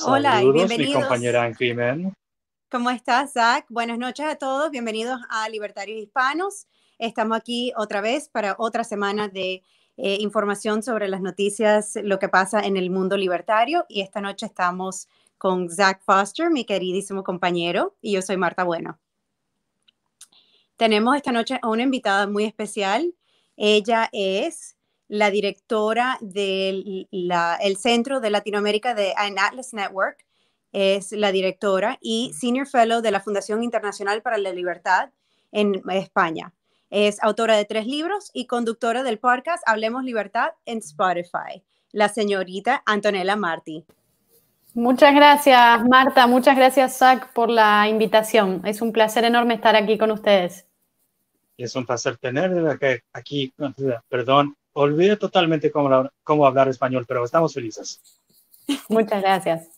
Hola y Saludos, mi bienvenidos. compañera en crimen. ¿Cómo estás, Zach? Buenas noches a todos. Bienvenidos a Libertarios Hispanos. Estamos aquí otra vez para otra semana de eh, información sobre las noticias, lo que pasa en el mundo libertario. Y esta noche estamos con Zach Foster, mi queridísimo compañero, y yo soy Marta Bueno. Tenemos esta noche a una invitada muy especial. Ella es la directora del la- el Centro de Latinoamérica de en Atlas Network. Es la directora y Senior Fellow de la Fundación Internacional para la Libertad en España. Es autora de tres libros y conductora del podcast Hablemos Libertad en Spotify. La señorita Antonella Martí. Muchas gracias, Marta. Muchas gracias, Zach, por la invitación. Es un placer enorme estar aquí con ustedes. Es un placer tenerla que- aquí. Perdón, olvidé totalmente cómo, cómo hablar español, pero estamos felices. Muchas gracias.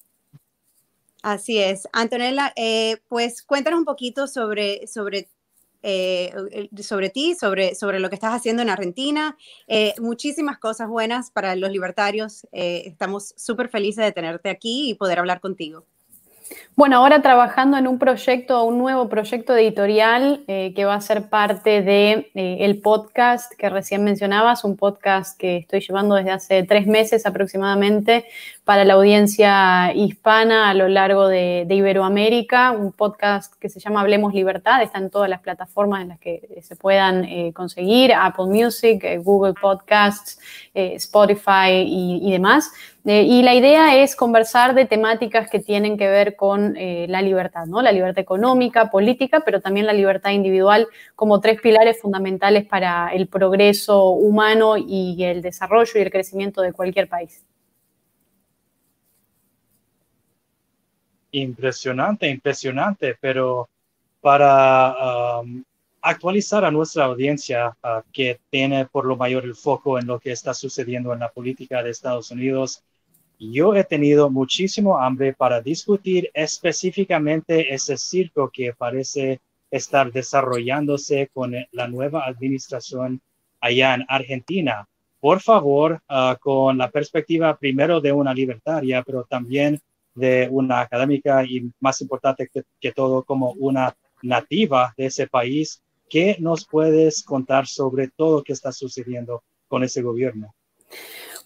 Así es. Antonella, eh, pues cuéntanos un poquito sobre, sobre, eh, sobre ti, sobre, sobre lo que estás haciendo en Argentina. Eh, muchísimas cosas buenas para los libertarios. Eh, estamos súper felices de tenerte aquí y poder hablar contigo. Bueno, ahora trabajando en un proyecto, un nuevo proyecto editorial eh, que va a ser parte de eh, el podcast que recién mencionabas, un podcast que estoy llevando desde hace tres meses aproximadamente para la audiencia hispana a lo largo de, Iberoamérica, un podcast que se llama Hablemos Libertad, está en todas las plataformas en las que se puedan eh, conseguir, Apple Music, eh, Google Podcasts, eh, Spotify y demás. Eh, y la idea es conversar de temáticas que tienen que ver con eh, la libertad, ¿no? La libertad económica, política, pero también la libertad individual como tres pilares fundamentales para el progreso humano y el desarrollo y el crecimiento de cualquier país. Impresionante, impresionante, pero para um, actualizar a nuestra audiencia uh, que tiene por lo mayor el foco en lo que está sucediendo en la política de Estados Unidos, yo he tenido muchísimo hambre para discutir específicamente ese circo que parece estar desarrollándose con la nueva administración allá en Argentina. Por favor, uh, con la perspectiva primero de una libertaria, pero también de una académica y más importante que, que, todo como una nativa de ese país, ¿qué nos puedes contar sobre todo lo que está sucediendo con ese gobierno?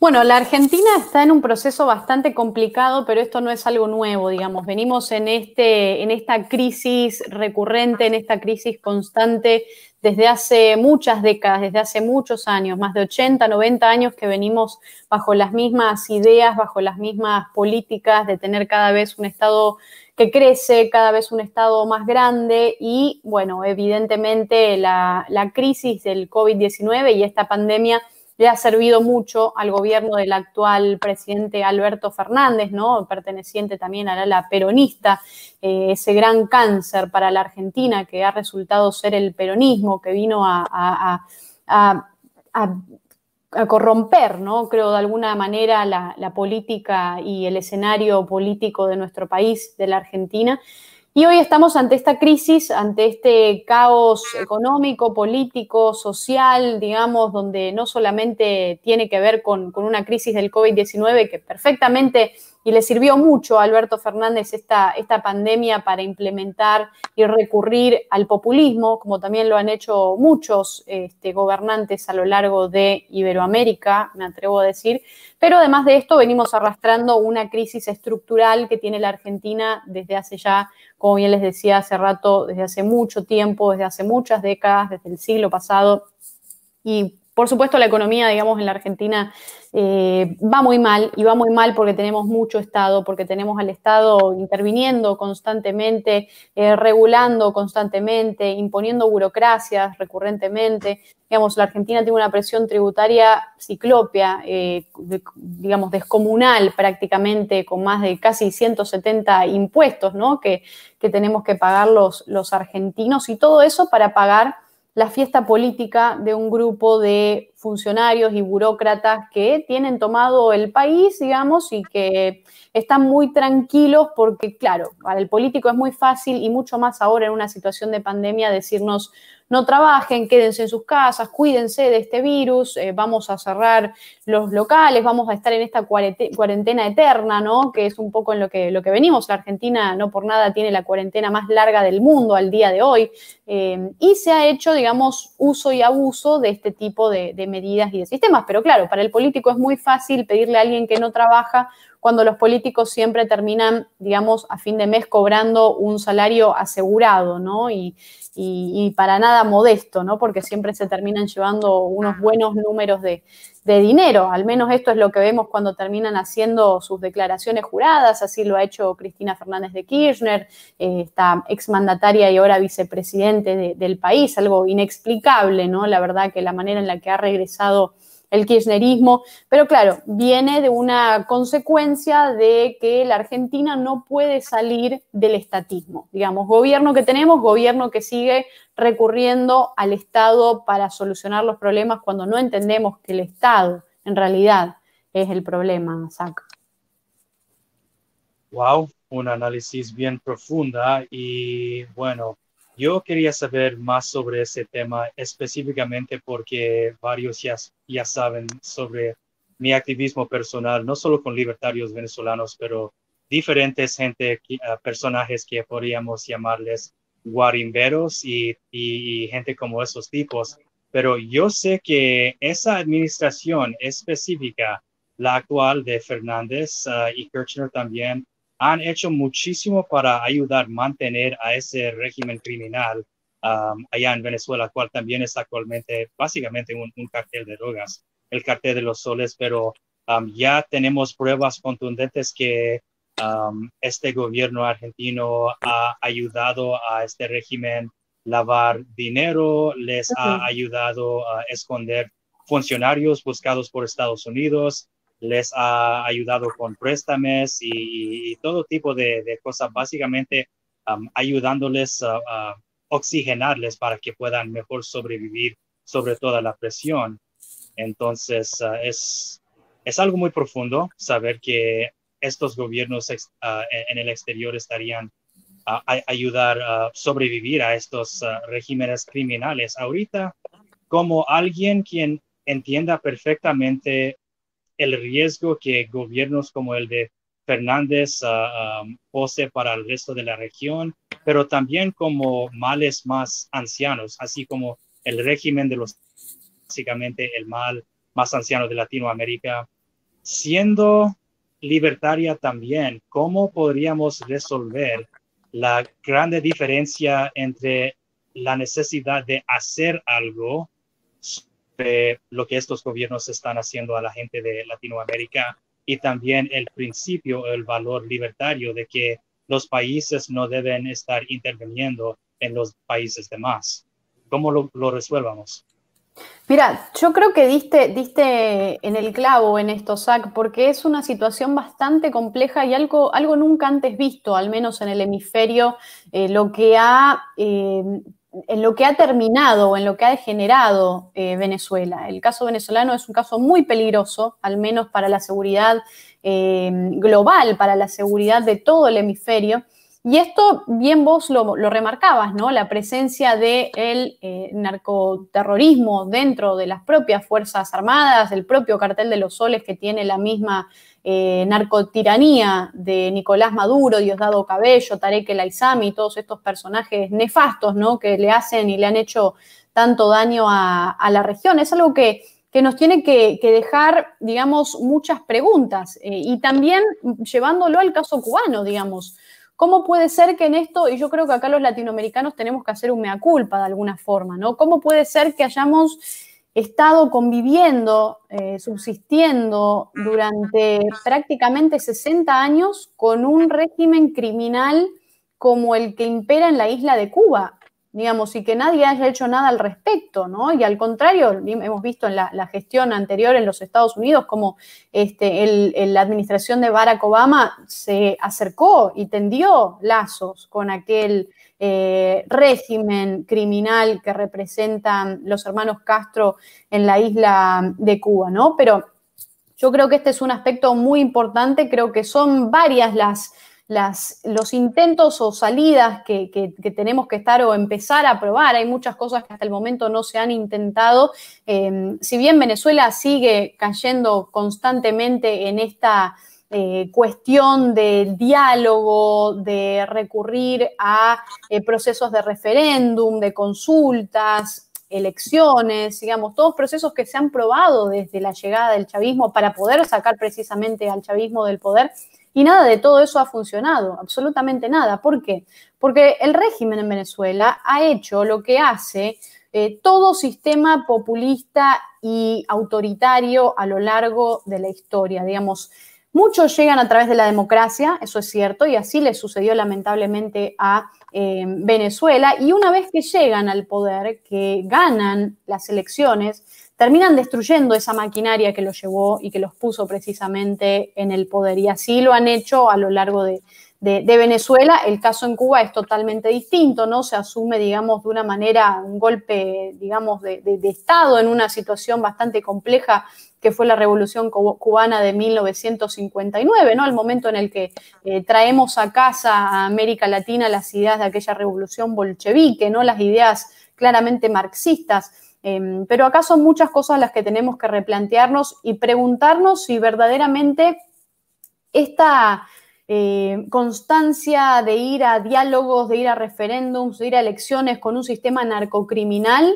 Bueno, la Argentina está en un proceso bastante complicado, pero esto no es algo nuevo, digamos. Venimos en, este, en esta crisis recurrente, en esta crisis constante desde hace muchas décadas, desde hace muchos años, más de 80, 90 años que venimos bajo las mismas ideas, bajo las mismas políticas de tener cada vez un Estado que crece, cada vez un Estado más grande y, bueno, evidentemente la, la crisis del COVID-19 y esta pandemia le ha servido mucho al gobierno del actual presidente Alberto Fernández, ¿no? perteneciente también al ala peronista, eh, ese gran cáncer para la Argentina que ha resultado ser el peronismo, que vino a, a, a, a corromper, ¿no? creo, de alguna manera la, la política y el escenario político de nuestro país, de la Argentina. Y hoy estamos ante esta crisis, ante este caos económico, político, social, digamos, donde no solamente tiene que ver con, con una crisis del COVID-19 que perfectamente y le sirvió mucho a Alberto Fernández esta, esta pandemia para implementar y recurrir al populismo, como también lo han hecho muchos este, gobernantes a lo largo de Iberoamérica, me atrevo a decir. Pero además de esto, venimos arrastrando una crisis estructural que tiene la Argentina desde hace ya, como bien les decía hace rato, desde hace mucho tiempo, desde hace muchas décadas, desde el siglo pasado. Y por supuesto, la economía, digamos, en la Argentina eh, va muy mal y va muy mal porque tenemos mucho Estado, porque tenemos al Estado interviniendo constantemente, eh, regulando constantemente, imponiendo burocracias recurrentemente. Digamos, la Argentina tiene una presión tributaria ciclópea, eh, digamos, descomunal prácticamente, con más de casi 170 impuestos, ¿no? Que, tenemos que pagar los argentinos y todo eso para pagar la fiesta política de un grupo de funcionarios y burócratas que tienen tomado el país, digamos, y que están muy tranquilos porque, claro, para el político es muy fácil y mucho más ahora en una situación de pandemia decirnos no trabajen, quédense en sus casas, cuídense de este virus, eh, vamos a cerrar los locales, vamos a estar en esta cuarentena eterna, ¿no? Que es un poco en lo que, lo que venimos. La Argentina no por nada tiene la cuarentena más larga del mundo al día de hoy. Eh, y se ha hecho, digamos, uso y abuso de este tipo de, de medidas y de sistemas. Pero claro, para el político es muy fácil pedirle a alguien que no trabaja cuando los políticos siempre terminan, digamos, a fin de mes cobrando un salario asegurado, ¿no? Y, para nada modesto, ¿no? Porque siempre se terminan llevando unos buenos números de, dinero. Al menos esto es lo que vemos cuando terminan haciendo sus declaraciones juradas. Así lo ha hecho Cristina Fernández de Kirchner, eh, esta exmandataria y ahora vicepresidente del país. Algo inexplicable, ¿no? La verdad que la manera en la que ha regresado el kirchnerismo, pero claro, viene de una consecuencia de que la Argentina no puede salir del estatismo. Digamos, gobierno que tenemos, gobierno que sigue recurriendo al Estado para solucionar los problemas cuando no entendemos que el Estado en realidad es el problema, Zach. Wow, un análisis bien profunda y bueno, yo quería saber más sobre ese tema específicamente porque varios ya, ya saben sobre mi activismo personal, no solo con libertarios venezolanos, pero diferentes gente, ah, personajes que podríamos llamarles guarimberos y, y, gente como esos tipos. Pero yo sé que esa administración específica, la actual de Fernández ah, y Kirchner también, han hecho muchísimo para ayudar a mantener a ese régimen criminal um, allá en Venezuela, cual también es actualmente básicamente un, cartel de drogas, el cartel de los soles, pero um, ya tenemos pruebas contundentes que um, este gobierno argentino ha ayudado a este régimen lavar dinero, les ha ayudado a esconder funcionarios buscados por Estados Unidos, les ha ayudado con préstamos y, todo tipo de, cosas, básicamente ayudándoles a, oxigenarles para que puedan mejor sobrevivir sobre toda la presión. Entonces, ah, es, es algo muy profundo saber que estos gobiernos ah, en el exterior estarían a, ayudar a sobrevivir a estos ah, regímenes criminales. Ahorita, como alguien quien entienda perfectamente el riesgo que gobiernos como el de Fernández uh, pose para el resto de la región, pero también como males más ancianos, así como el régimen de los, básicamente el mal más anciano de Latinoamérica, siendo libertaria también, ¿cómo podríamos resolver la grande diferencia entre la necesidad de hacer algo lo que estos gobiernos están haciendo a la gente de Latinoamérica y también el principio, el valor libertario de que los países no deben estar interviniendo en los países demás. ¿Cómo lo, lo resuelvamos? Mira, yo creo que diste, diste en el clavo en esto, Zach, porque es una situación bastante compleja y algo, algo nunca antes visto, al menos en el hemisferio, eh, lo que ha eh, en lo que ha terminado o en lo que ha degenerado eh, Venezuela. El caso venezolano es un caso muy peligroso, al menos para la seguridad eh, global, para la seguridad de todo el hemisferio. Y esto bien vos lo, remarcabas, ¿no? La presencia del eh, narcoterrorismo dentro de las propias Fuerzas Armadas, el propio cartel de los soles que tiene la misma eh, narcotiranía de Nicolás Maduro, Diosdado Cabello, Tarek El Aizami, todos estos personajes nefastos, ¿no? Que le hacen y le han hecho tanto daño a, la región. Es algo que, nos tiene que, dejar, digamos, muchas preguntas eh, y también llevándolo al caso cubano, digamos. ¿Cómo puede ser que en esto, y yo creo que acá los latinoamericanos tenemos que hacer un mea culpa de alguna forma, ¿no? ¿Cómo puede ser que hayamos estado conviviendo, eh, subsistiendo durante prácticamente 60 años con un régimen criminal como el que impera en la isla de Cuba? Digamos, y que nadie haya hecho nada al respecto, ¿no? Y al contrario, hemos visto en la, gestión anterior en los Estados Unidos como este, la administración de Barack Obama se acercó y tendió lazos con aquel eh, régimen criminal que representan los hermanos Castro en la isla de Cuba, ¿no? Pero yo creo que este es un aspecto muy importante, creo que son varias las las, los intentos o salidas que, tenemos que estar o empezar a probar. Hay muchas cosas que hasta el momento no se han intentado. Em, si bien Venezuela sigue cayendo constantemente en esta eh, cuestión de diálogo, de recurrir a eh, procesos de referéndum, de consultas, elecciones, digamos, todos procesos que se han probado desde la llegada del chavismo para poder sacar precisamente al chavismo del poder. Y nada de todo eso ha funcionado, absolutamente nada. ¿Por qué? Porque el régimen en Venezuela ha hecho lo que hace eh, todo sistema populista y autoritario a lo largo de la historia. Digamos, muchos llegan a través de la democracia, eso es cierto, y así le sucedió lamentablemente a eh, Venezuela. Y una vez que llegan al poder, que ganan las elecciones, terminan destruyendo esa maquinaria que los llevó y que los puso precisamente en el poder. Y así lo han hecho a lo largo de, Venezuela. El caso en Cuba es totalmente distinto, ¿no? Se asume, digamos, de una manera, un golpe, digamos, de, Estado en una situación bastante compleja que fue la revolución cubana de 1959, ¿no? El momento en el que eh, traemos a casa a América Latina las ideas de aquella revolución bolchevique, ¿no? Las ideas claramente marxistas. Em, pero acá son muchas cosas las que tenemos que replantearnos y preguntarnos si verdaderamente esta eh, constancia de ir a diálogos, de ir a referéndums, de ir a elecciones con un sistema narcocriminal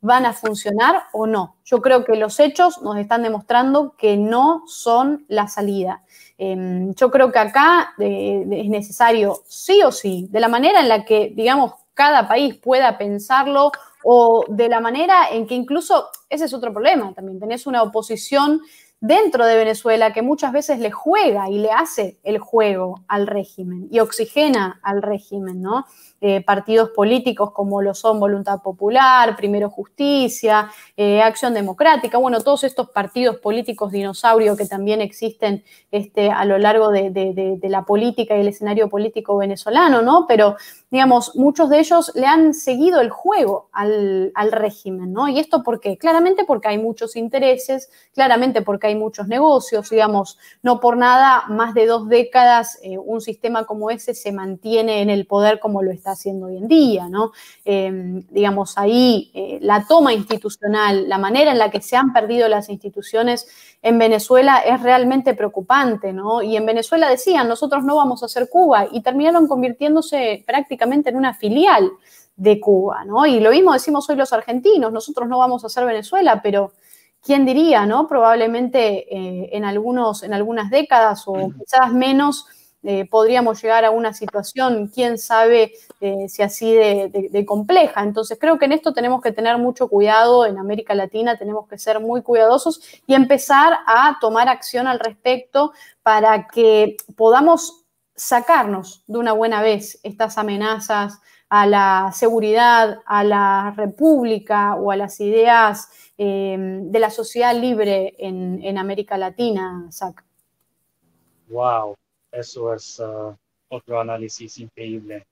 van a funcionar o no. Yo creo que los hechos nos están demostrando que no son la salida. Em, yo creo que acá eh, es necesario, sí o sí, de la manera en la que, digamos, cada país pueda pensarlo o de la manera en que incluso, ese es otro problema también, tenés una oposición dentro de Venezuela que muchas veces le juega y le hace el juego al régimen y oxigena al régimen, ¿no? Eh, partidos políticos como lo son Voluntad Popular, Primero Justicia, eh, Acción Democrática, bueno, todos estos partidos políticos dinosaurio que también existen este, a lo largo de, la política y el escenario político venezolano, ¿no? Pero, digamos, muchos de ellos le han seguido el juego al, régimen, ¿no? Y esto por qué? Claramente porque hay muchos intereses, claramente porque hay muchos negocios, digamos, no por nada, más de dos décadas eh, un sistema como ese se mantiene en el poder como lo está haciendo hoy en día, ¿no? Em, digamos, ahí eh, la toma institucional, la manera en la que se han perdido las instituciones en Venezuela es realmente preocupante, ¿no? Y en Venezuela decían, nosotros no vamos a ser Cuba, y terminaron convirtiéndose prácticamente en una filial de Cuba, ¿no? Y lo mismo decimos hoy los argentinos, nosotros no vamos a ser Venezuela, pero ¿quién diría, no? Probablemente eh, en, algunos, en algunas décadas o quizás menos eh, podríamos llegar a una situación, quién sabe eh, si así de, compleja. Entonces creo que en esto tenemos que tener mucho cuidado, en América Latina tenemos que ser muy cuidadosos y empezar a tomar acción al respecto para que podamos sacarnos de una buena vez estas amenazas a la seguridad, a la república o a las ideas eh, de la sociedad libre en, en América Latina, Zach. Wow, eso es uh, otro análisis increíble.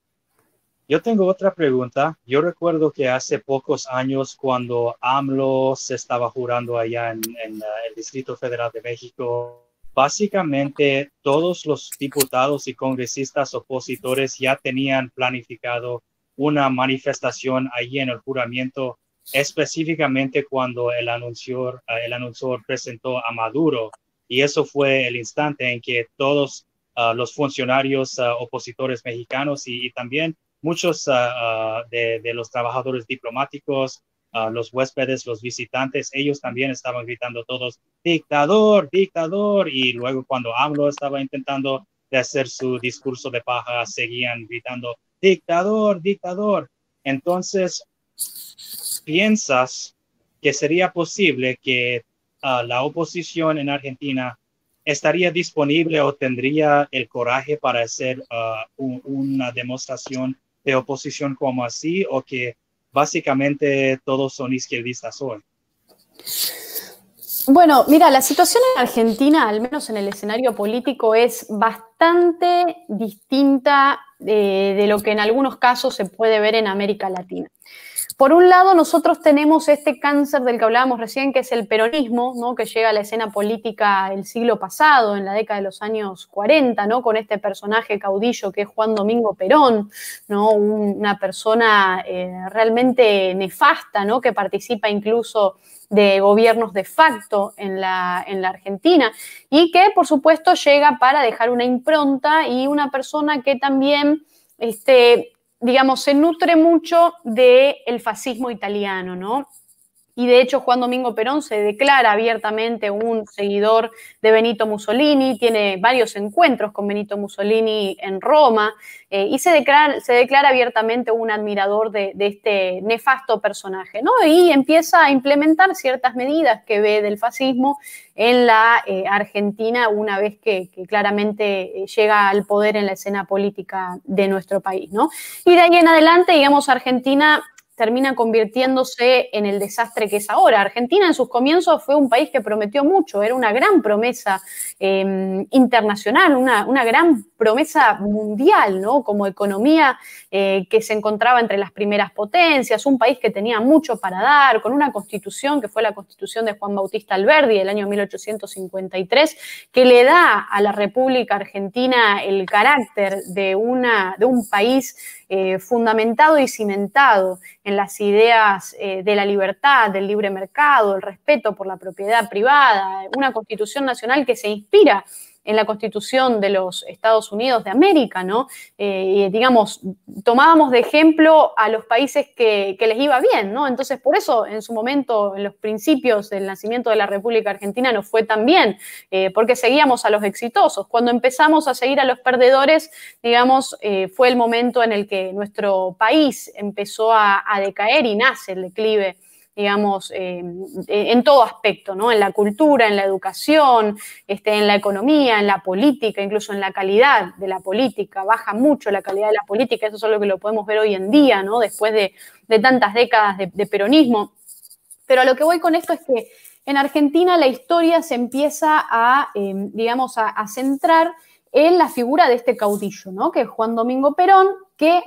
Yo tengo otra pregunta. Yo recuerdo que hace pocos años cuando AMLO se estaba jurando allá en, uh, el Distrito Federal de México, básicamente todos los diputados y congresistas opositores ya tenían planificado una manifestación allí en el juramento, específicamente cuando el anunciador, uh, el anunciador presentó a Maduro. Y eso fue el instante en que todos los funcionarios opositores mexicanos y, también muchos de, los trabajadores diplomáticos, los huéspedes, los visitantes, ellos también estaban gritando todos, dictador, dictador, y luego cuando AMLO estaba intentando de hacer su discurso de paja, seguían gritando, dictador, dictador. Entonces, ¿piensas que sería posible que la oposición en Argentina estaría disponible o tendría el coraje para hacer uh, una demostración de oposición como así o que básicamente todos son izquierdistas hoy? Bueno, mira, la situación en Argentina, al menos en el escenario político, es bastante distinta de, de lo que en algunos casos se puede ver en América Latina. Por un lado, nosotros tenemos este cáncer del que hablábamos recién, que es el peronismo, ¿no? que llega a la escena política el siglo pasado, en la década de los años 40, ¿no? con este personaje caudillo que es Juan Domingo Perón, ¿no? una persona eh, realmente nefasta, ¿no? que participa incluso de gobiernos de facto en la, en la Argentina y que, por supuesto, llega para dejar una impronta y una persona que también este, digamos, se nutre mucho del fascismo italiano, ¿no? Y de hecho Juan Domingo Perón se declara abiertamente un seguidor de Benito Mussolini, tiene varios encuentros con Benito Mussolini en Roma eh, y se declara, se declara, abiertamente un admirador de, este nefasto personaje, ¿no? Y empieza a implementar ciertas medidas que ve del fascismo en la eh, Argentina una vez que, claramente eh, llega al poder en la escena política de nuestro país, ¿no? Y de ahí en adelante, digamos, Argentina termina convirtiéndose en el desastre que es ahora. Argentina en sus comienzos fue un país que prometió mucho, era una gran promesa em, internacional, una, una, gran promesa mundial, ¿no? Como economía eh, que se encontraba entre las primeras potencias, un país que tenía mucho para dar, con una constitución que fue la constitución de Juan Bautista Alberdi del año 1853, que le da a la República Argentina el carácter de, una, de un país eh, fundamentado y cimentado en las ideas eh, de la libertad, del libre mercado, el respeto por la propiedad privada, una constitución nacional que se inspira en la Constitución de los Estados Unidos de América, ¿no? Eh, digamos, tomábamos de ejemplo a los países que, les iba bien, ¿no? Entonces, por eso, en su momento, en los principios del nacimiento de la República Argentina, no fue tan bien, eh, porque seguíamos a los exitosos. Cuando empezamos a seguir a los perdedores, digamos, eh, fue el momento en el que nuestro país empezó a decaer y nace el declive digamos, eh, en todo aspecto, ¿no? En la cultura, en la educación, este, en la economía, en la política, incluso en la calidad de la política. Baja mucho la calidad de la política, eso es lo que lo podemos ver hoy en día, ¿no? Después de, tantas décadas de, peronismo. Pero a lo que voy con esto es que en Argentina la historia se empieza a, em, digamos, a, a centrar en la figura de este caudillo, ¿no? Que es Juan Domingo Perón, que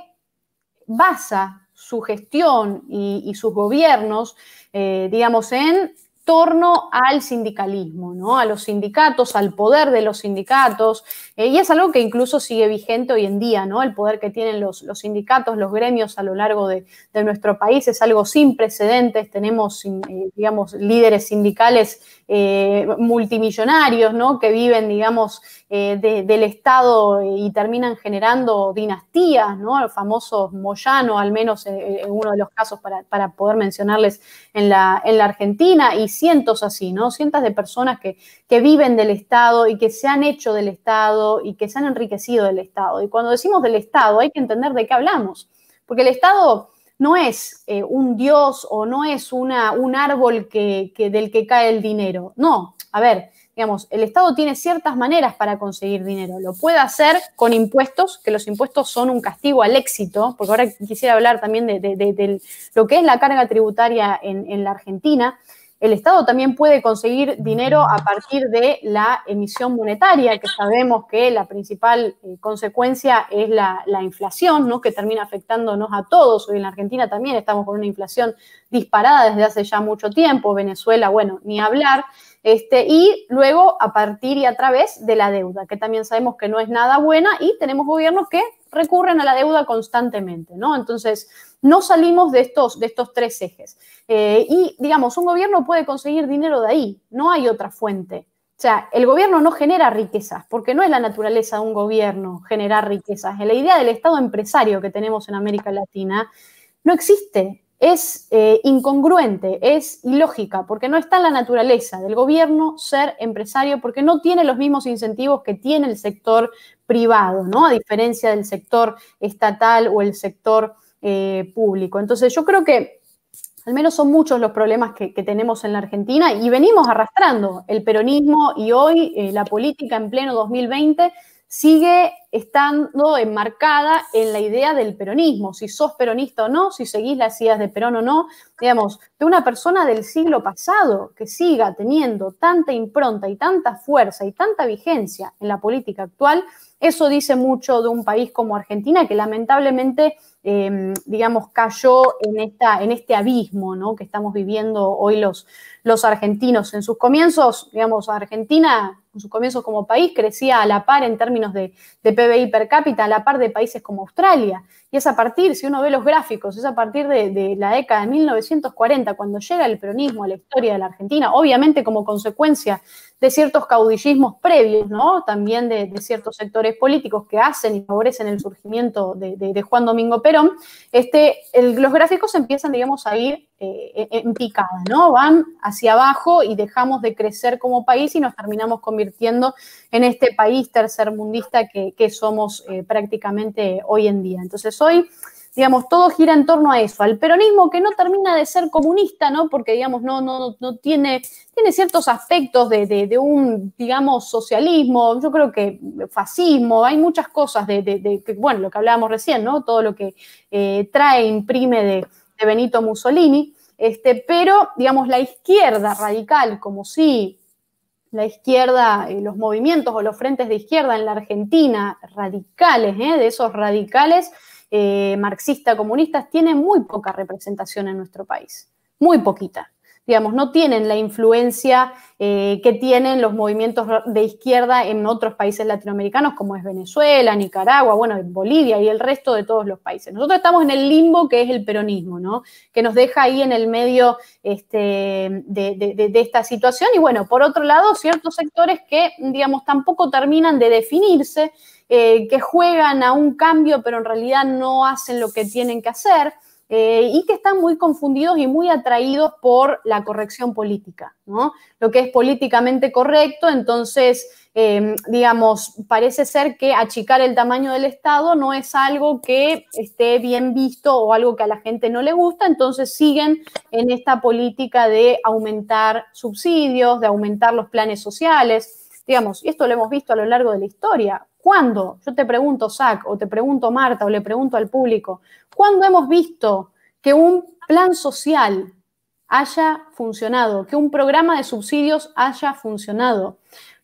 basa su gestión y, sus gobiernos, eh, digamos, en torno al sindicalismo, ¿no? a los sindicatos, al poder de los sindicatos, eh, y es algo que incluso sigue vigente hoy en día, ¿no? el poder que tienen los, sindicatos, los gremios a lo largo de, nuestro país es algo sin precedentes, tenemos, eh, digamos, líderes sindicales multimillonarios, ¿no? que viven, digamos, eh, del Estado y terminan generando dinastías, ¿no? El famoso Moyano, al menos en, uno de los casos para, poder mencionarles en la, en la, Argentina, y cientos así, ¿no? Cientos de personas que, que viven del Estado y que se han hecho del Estado y que se han enriquecido del Estado. Y cuando decimos del Estado hay que entender de qué hablamos, porque el Estado no es eh, un dios o no es una, un árbol que, del que cae el dinero. No, a ver, digamos, el Estado tiene ciertas maneras para conseguir dinero. Lo puede hacer con impuestos, que los impuestos son un castigo al éxito, porque ahora quisiera hablar también de, lo que es la carga tributaria en, la Argentina. El Estado también puede conseguir dinero a partir de la emisión monetaria, que sabemos que la principal eh, consecuencia es la, la, inflación, ¿no? que termina afectándonos a todos. Hoy en la Argentina también estamos con una inflación disparada desde hace ya mucho tiempo. Venezuela, bueno, ni hablar. Este, y luego a partir y a través de la deuda, que también sabemos que no es nada buena y tenemos gobiernos que recurren a la deuda constantemente, ¿no? Entonces, no salimos de estos, de estos tres ejes. Eh, y, digamos, un gobierno puede conseguir dinero de ahí, no hay otra fuente. O sea, el gobierno no genera riquezas, porque no es la naturaleza de un gobierno generar riquezas. La idea del Estado empresario que tenemos en América Latina no existe es eh, incongruente, es ilógica, porque no está en la naturaleza del gobierno ser empresario, porque no tiene los mismos incentivos que tiene el sector privado, ¿no? A diferencia del sector estatal o el sector eh, público. Entonces, yo creo que al menos son muchos los problemas que, tenemos en la Argentina y venimos arrastrando el peronismo y hoy eh, la política en pleno 2020 sigue estando enmarcada en la idea del peronismo, si sos peronista o no, si seguís las ideas de Perón o no, digamos, de una persona del siglo pasado que siga teniendo tanta impronta y tanta fuerza y tanta vigencia en la política actual, eso dice mucho de un país como Argentina que lamentablemente, em, digamos, cayó en, esta, en este abismo ¿no? que estamos viviendo hoy los, los argentinos. En sus comienzos, digamos, Argentina en sus comienzos como país crecía a la par en términos de, PBI per cápita, a la par de países como Australia. Y es a partir, si uno ve los gráficos, es a partir de, la década de 1940, cuando llega el peronismo a la historia de la Argentina, obviamente como consecuencia de ciertos caudillismos previos, ¿no? También de, ciertos sectores políticos que hacen y favorecen el surgimiento de, Juan Domingo Perón, este, los gráficos empiezan, digamos, a ir eh, en picada, ¿no? Van hacia abajo y dejamos de crecer como país y nos terminamos convirtiendo en este país tercermundista que, que somos eh, prácticamente hoy en día. Entonces, hoy digamos, todo gira en torno a eso, al peronismo que no termina de ser comunista, ¿no? Porque, digamos, no, no, no tiene, tiene ciertos aspectos de, un, digamos, socialismo, yo creo que fascismo, hay muchas cosas de, bueno, lo que hablábamos recién, ¿no? Todo lo que eh, trae, imprime de, Benito Mussolini, este, pero, digamos, la izquierda radical, como si la izquierda, eh, los movimientos o los frentes de izquierda en la Argentina, radicales, ¿eh? de esos radicales, eh, marxista, comunistas, tienen muy poca representación en nuestro país, muy poquita. Digamos, no tienen la influencia eh, que tienen los movimientos de izquierda en otros países latinoamericanos, como es Venezuela, Nicaragua, bueno, Bolivia y el resto de todos los países. Nosotros estamos en el limbo que es el peronismo, ¿no? Que nos deja ahí en el medio este, de, de esta situación. Y bueno, por otro lado, ciertos sectores que, digamos, tampoco terminan de definirse eh, que juegan a un cambio, pero en realidad no hacen lo que tienen que hacer. Eh, y que están muy confundidos y muy atraídos por la corrección política, ¿no? Lo que es políticamente correcto, entonces, eh, digamos, parece ser que achicar el tamaño del Estado no es algo que esté bien visto o algo que a la gente no le gusta, entonces siguen en esta política de aumentar subsidios, de aumentar los planes sociales, digamos, y esto lo hemos visto a lo largo de la historia. ¿Cuándo? Yo te pregunto, Zach, o te pregunto, Marta, o le pregunto al público, ¿cuándo hemos visto que un plan social haya funcionado, que un programa de subsidios haya funcionado?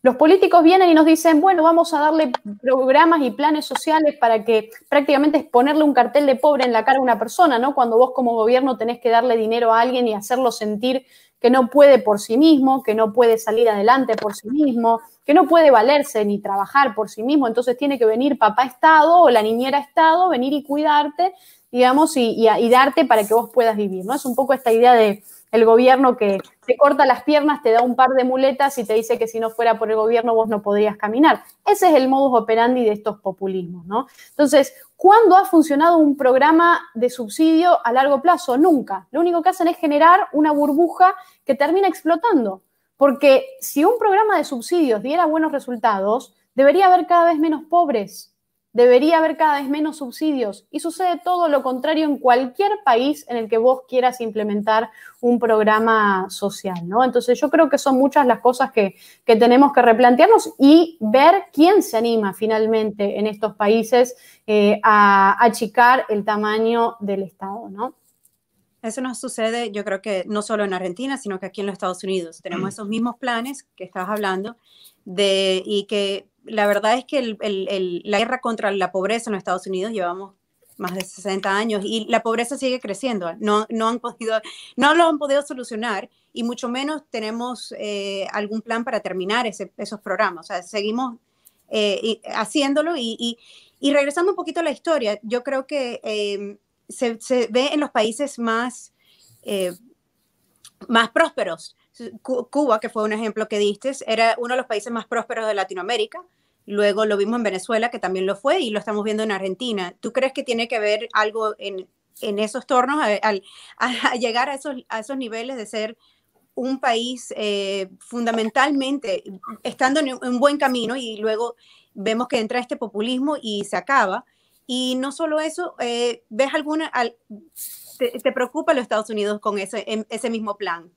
Los políticos vienen y nos dicen, bueno, vamos a darle programas y planes sociales para que prácticamente es ponerle un cartel de pobre en la cara a una persona, ¿no? Cuando vos como gobierno tenés que darle dinero a alguien y hacerlo sentir que no puede por sí mismo, que no puede salir adelante por sí mismo, que no puede valerse ni trabajar por sí mismo, entonces tiene que venir papá Estado o la niñera Estado, venir y cuidarte, digamos, y, darte para que vos puedas vivir, ¿no? Es un poco esta idea de el gobierno que te corta las piernas, te da un par de muletas y te dice que si no fuera por el gobierno vos no podrías caminar. Ese es el modus operandi de estos populismos, ¿no? Entonces, ¿cuándo ha funcionado un programa de subsidio a largo plazo? Nunca. Lo único que hacen es generar una burbuja que termina explotando. Porque si un programa de subsidios diera buenos resultados, debería haber cada vez menos pobres debería haber cada vez menos subsidios y sucede todo lo contrario en cualquier país en el que vos quieras implementar un programa social, ¿no? Entonces yo creo que son muchas las cosas que, tenemos que replantearnos y ver quién se anima finalmente en estos países eh, a achicar el tamaño del Estado, ¿no? Eso nos sucede, yo creo que no solo en Argentina, sino que aquí en los Estados Unidos. Tenemos mm. esos mismos planes que estabas hablando de, y que la verdad es que la guerra contra la pobreza en los Estados Unidos llevamos más de 60 años y la pobreza sigue creciendo. No, no, han podido, no lo han podido solucionar y mucho menos tenemos eh, algún plan para terminar esos programas. O sea, seguimos eh, haciéndolo y, regresando un poquito a la historia, yo creo que em, se, ve en los países más, eh, más prósperos Cuba, que fue un ejemplo que diste, era uno de los países más prósperos de Latinoamérica. Luego lo vimos en Venezuela, que también lo fue, y lo estamos viendo en Argentina. ¿Tú crees que tiene que ver algo en, esos tornos, al, a, llegar a esos, niveles de ser un país eh, fundamentalmente estando en un buen camino y luego vemos que entra este populismo y se acaba? Y no solo eso, eh, ¿ves alguna, te, preocupa los Estados Unidos con ese, ese mismo plan?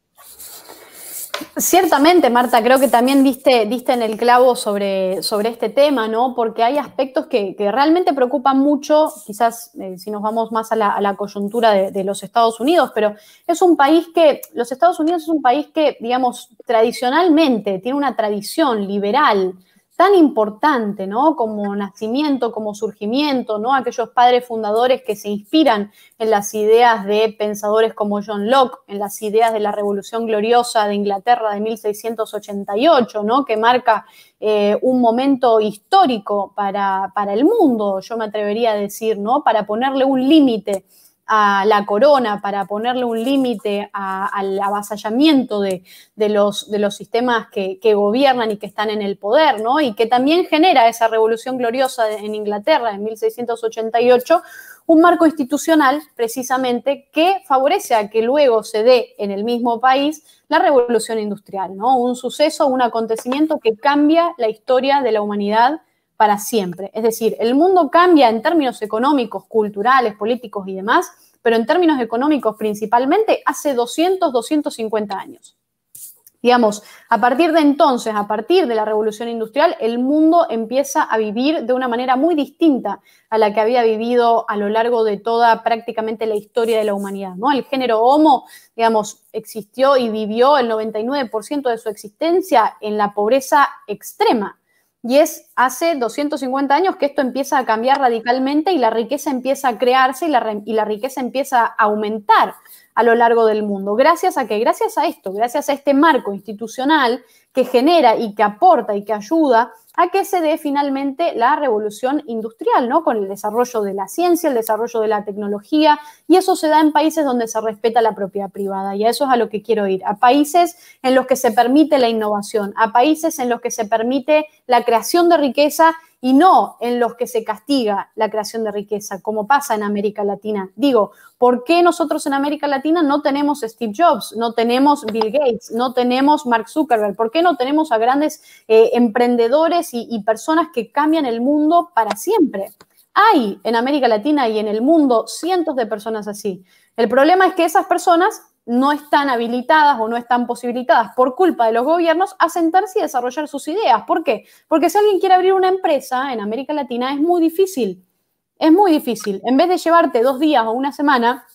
Ciertamente, Marta, creo que también diste, diste en el clavo sobre, sobre este tema, ¿no? Porque hay aspectos que, realmente preocupan mucho, quizás eh, si nos vamos más a la, coyuntura de, los Estados Unidos, pero es un país que, los Estados Unidos es un país que, digamos, tradicionalmente tiene una tradición liberal, tan importante, ¿no? Como nacimiento, como surgimiento, ¿no? Aquellos padres fundadores que se inspiran en las ideas de pensadores como John Locke, en las ideas de la Revolución Gloriosa de Inglaterra de 1688, ¿no? Que marca eh, un momento histórico para, para el mundo, yo me atrevería a decir, ¿no? Para ponerle un límite a la corona para ponerle un límite al avasallamiento de, los, sistemas que, gobiernan y que están en el poder, ¿no? Y que también genera esa revolución gloriosa en Inglaterra en 1688, un marco institucional precisamente que favorece a que luego se dé en el mismo país la revolución industrial, ¿no? Un suceso, un acontecimiento que cambia la historia de la humanidad para siempre. Es decir, el mundo cambia en términos económicos, culturales, políticos y demás, pero en términos económicos principalmente hace 200, 250 años. Digamos, a partir de entonces, a partir de la revolución industrial, el mundo empieza a vivir de una manera muy distinta a la que había vivido a lo largo de toda prácticamente la historia de la humanidad. ¿no? El género Homo, digamos, existió y vivió el 99% de su existencia en la pobreza extrema. Y es hace 250 años que esto empieza a cambiar radicalmente y la riqueza empieza a crearse y la, y la riqueza empieza a aumentar a lo largo del mundo. ¿Gracias a qué? Gracias a esto, gracias a este marco institucional que genera y que aporta y que ayuda a que se dé finalmente la revolución industrial, ¿no? Con el desarrollo de la ciencia, el desarrollo de la tecnología, y eso se da en países donde se respeta la propiedad privada, y a eso es a lo que quiero ir, a países en los que se permite la innovación, a países en los que se permite la creación de riqueza y no en los que se castiga la creación de riqueza, como pasa en América Latina. Digo, ¿por qué nosotros en América Latina no tenemos Steve Jobs, no tenemos Bill Gates, no tenemos Mark Zuckerberg? ¿Por qué no tenemos a grandes eh, emprendedores y, y personas que cambian el mundo para siempre? Hay en América Latina y en el mundo cientos de personas así. El problema es que esas personas no están habilitadas o no están posibilitadas por culpa de los gobiernos a sentarse y desarrollar sus ideas. ¿Por qué? Porque si alguien quiere abrir una empresa en América Latina es muy difícil. Es muy difícil. En vez de llevarte dos días o una semana,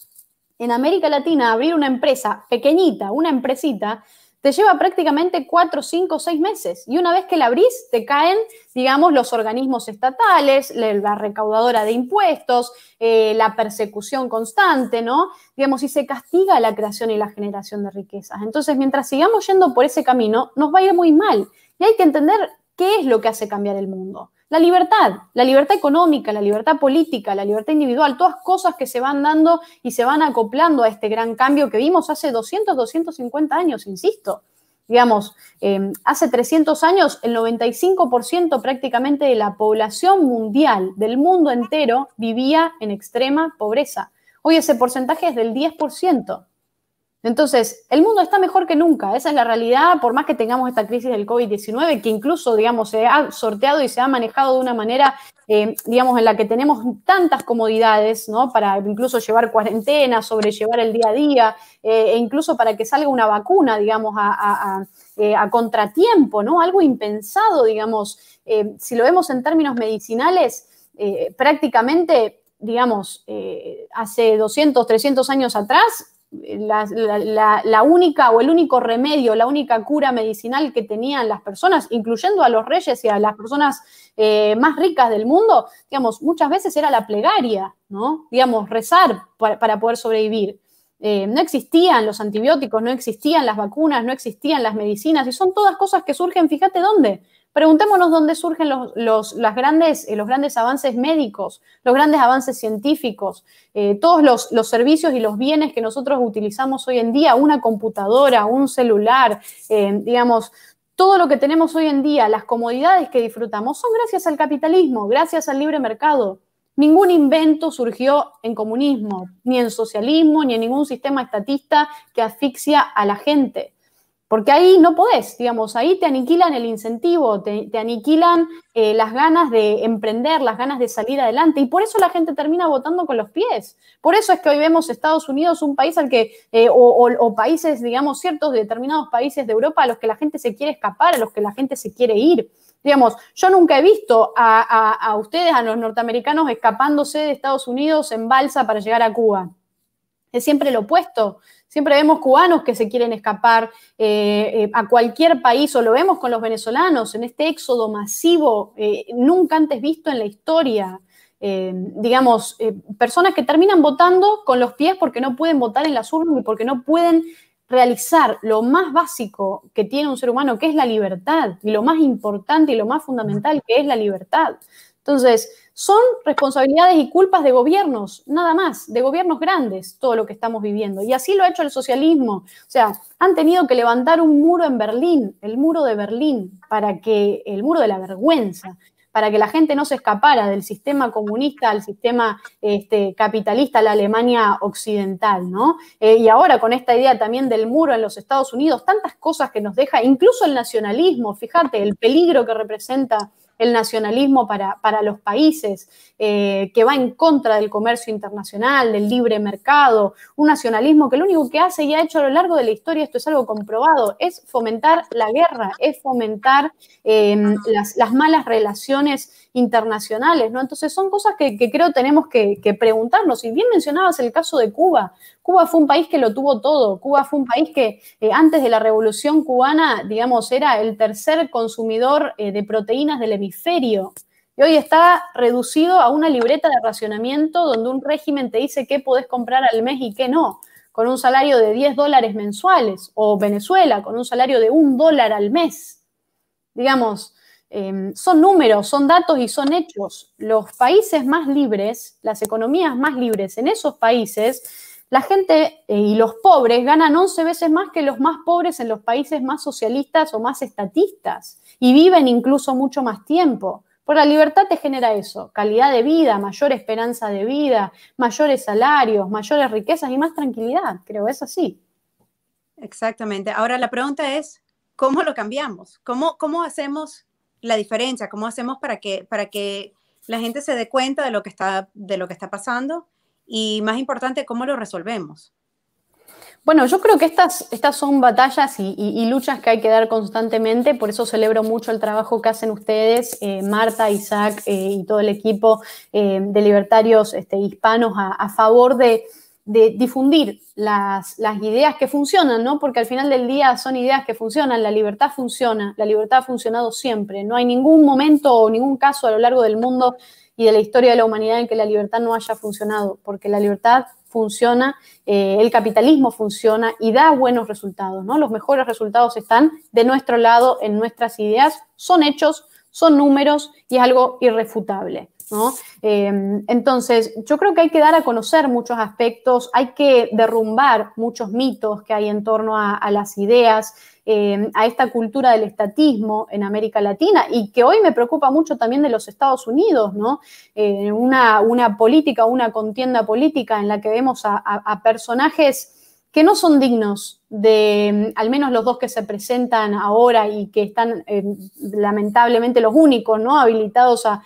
en América Latina abrir una empresa pequeñita, una empresita, te lleva prácticamente cuatro, cinco, seis meses. Y una vez que la abrís, te caen, digamos, los organismos estatales, la recaudadora de impuestos, eh, la persecución constante, ¿no? Digamos, y se castiga la creación y la generación de riquezas. Entonces, mientras sigamos yendo por ese camino, nos va a ir muy mal. Y hay que entender qué es lo que hace cambiar el mundo. La libertad, la libertad económica, la libertad política, la libertad individual, todas cosas que se van dando y se van acoplando a este gran cambio que vimos hace 200, 250 años, insisto. Digamos, em, hace 300 años el 95% prácticamente de la población mundial del mundo entero vivía en extrema pobreza. Hoy ese porcentaje es del 10%. Entonces, el mundo está mejor que nunca, esa es la realidad, por más que tengamos esta crisis del COVID-19, que incluso, digamos, se ha sorteado y se ha manejado de una manera, eh, digamos, en la que tenemos tantas comodidades, ¿no? Para incluso llevar cuarentena, sobrellevar el día a día, eh, e incluso para que salga una vacuna, digamos, a, eh, contratiempo, ¿no? Algo impensado, digamos, si lo vemos en términos medicinales, prácticamente, digamos, hace 200, 300 años atrás, la, única o el único remedio, la única cura medicinal que tenían las personas, incluyendo a los reyes y a las personas eh, más ricas del mundo, digamos, muchas veces era la plegaria, ¿no? Digamos, rezar para, poder sobrevivir. Eh, no existían los antibióticos, no existían las vacunas, no existían las medicinas, y son todas cosas que surgen, fíjate dónde, Preguntémonos dónde surgen los, las grandes, eh, los grandes avances médicos, los grandes avances científicos, eh, todos los, servicios y los bienes que nosotros utilizamos hoy en día, una computadora, un celular, eh, digamos, todo lo que tenemos hoy en día, las comodidades que disfrutamos, son gracias al capitalismo, gracias al libre mercado. Ningún invento surgió en comunismo, ni en socialismo, ni en ningún sistema estatista que asfixia a la gente. Porque ahí no podés, digamos, ahí te aniquilan el incentivo, te, aniquilan eh, las ganas de emprender, las ganas de salir adelante, y por eso la gente termina votando con los pies. Por eso es que hoy vemos Estados Unidos un país al que, eh, o, países, digamos, ciertos determinados países de Europa a los que la gente se quiere escapar, a los que la gente se quiere ir. Digamos, yo nunca he visto a, a ustedes, a los norteamericanos, escapándose de Estados Unidos en balsa para llegar a Cuba. Es siempre lo opuesto. Siempre vemos cubanos que se quieren escapar eh, eh, a cualquier país, o lo vemos con los venezolanos, en este éxodo masivo, eh, nunca antes visto en la historia. digamos, personas que terminan votando con los pies porque no pueden votar en las urnas y porque no pueden realizar lo más básico que tiene un ser humano, que es la libertad, y lo más importante y lo más fundamental, que es la libertad. Entonces, son responsabilidades y culpas de gobiernos, nada más, de gobiernos grandes, todo lo que estamos viviendo. Y así lo ha hecho el socialismo. O sea, han tenido que levantar un muro en Berlín, el muro de Berlín, para que, el muro de la vergüenza, para que la gente no se escapara del sistema comunista al sistema este, capitalista, la Alemania occidental, ¿no? Eh, y ahora con esta idea también del muro en los Estados Unidos, tantas cosas que nos deja, incluso el nacionalismo, fíjate, el peligro que representa el nacionalismo para, para los países, eh, que va en contra del comercio internacional, del libre mercado, un nacionalismo que lo único que hace y ha hecho a lo largo de la historia, esto es algo comprobado, es fomentar la guerra, es fomentar em, las, las, malas relaciones internacionales, ¿no? Entonces son cosas que, creo tenemos que, que preguntarnos. Y bien mencionabas el caso de Cuba, Cuba fue un país que lo tuvo todo. Cuba fue un país que eh, antes de la revolución cubana, digamos, era el tercer consumidor eh, de proteínas del hemisferio. Y hoy está reducido a una libreta de racionamiento donde un régimen te dice qué podés comprar al mes y qué no, con un salario de 10 dólares mensuales, o Venezuela con un salario de un dólar al mes. Digamos, em, son números, son datos y son hechos. Los países más libres, las economías más libres en esos países, la gente eh, y los pobres ganan 11 veces más que los más pobres en los países más socialistas o más estatistas y viven incluso mucho más tiempo. Por la libertad te genera eso, calidad de vida, mayor esperanza de vida, mayores salarios, mayores riquezas y más tranquilidad, creo, es así. Exactamente. Ahora la pregunta es, ¿cómo lo cambiamos? ¿Cómo, cómo hacemos la diferencia? ¿Cómo hacemos para que, para que la gente se dé cuenta de lo que está, de lo que está pasando y más importante, cómo lo resolvemos. Bueno, yo creo que estas, estas son batallas y, luchas que hay que dar constantemente, por eso celebro mucho el trabajo que hacen ustedes, eh, Marta, Isaac eh, y todo el equipo eh, de libertarios este, hispanos a, favor de, difundir las, las, ideas que funcionan, ¿no? Porque al final del día son ideas que funcionan, la libertad funciona, la libertad ha funcionado siempre, no hay ningún momento o ningún caso a lo largo del mundo y de la historia de la humanidad en que la libertad no haya funcionado, porque la libertad funciona, eh, el capitalismo funciona y da buenos resultados, ¿no? Los mejores resultados están de nuestro lado en nuestras ideas, son hechos, son números y es algo irrefutable. ¿No? Eh, entonces, yo creo que hay que dar a conocer muchos aspectos, hay que derrumbar muchos mitos que hay en torno a las ideas, eh, a esta cultura del estatismo en América Latina y que hoy me preocupa mucho también de los Estados Unidos, ¿no? Eh, una, una, política, una contienda política en la que vemos a personajes que no son dignos de, al menos los dos que se presentan ahora y que están eh, lamentablemente los únicos, ¿no? Habilitados a,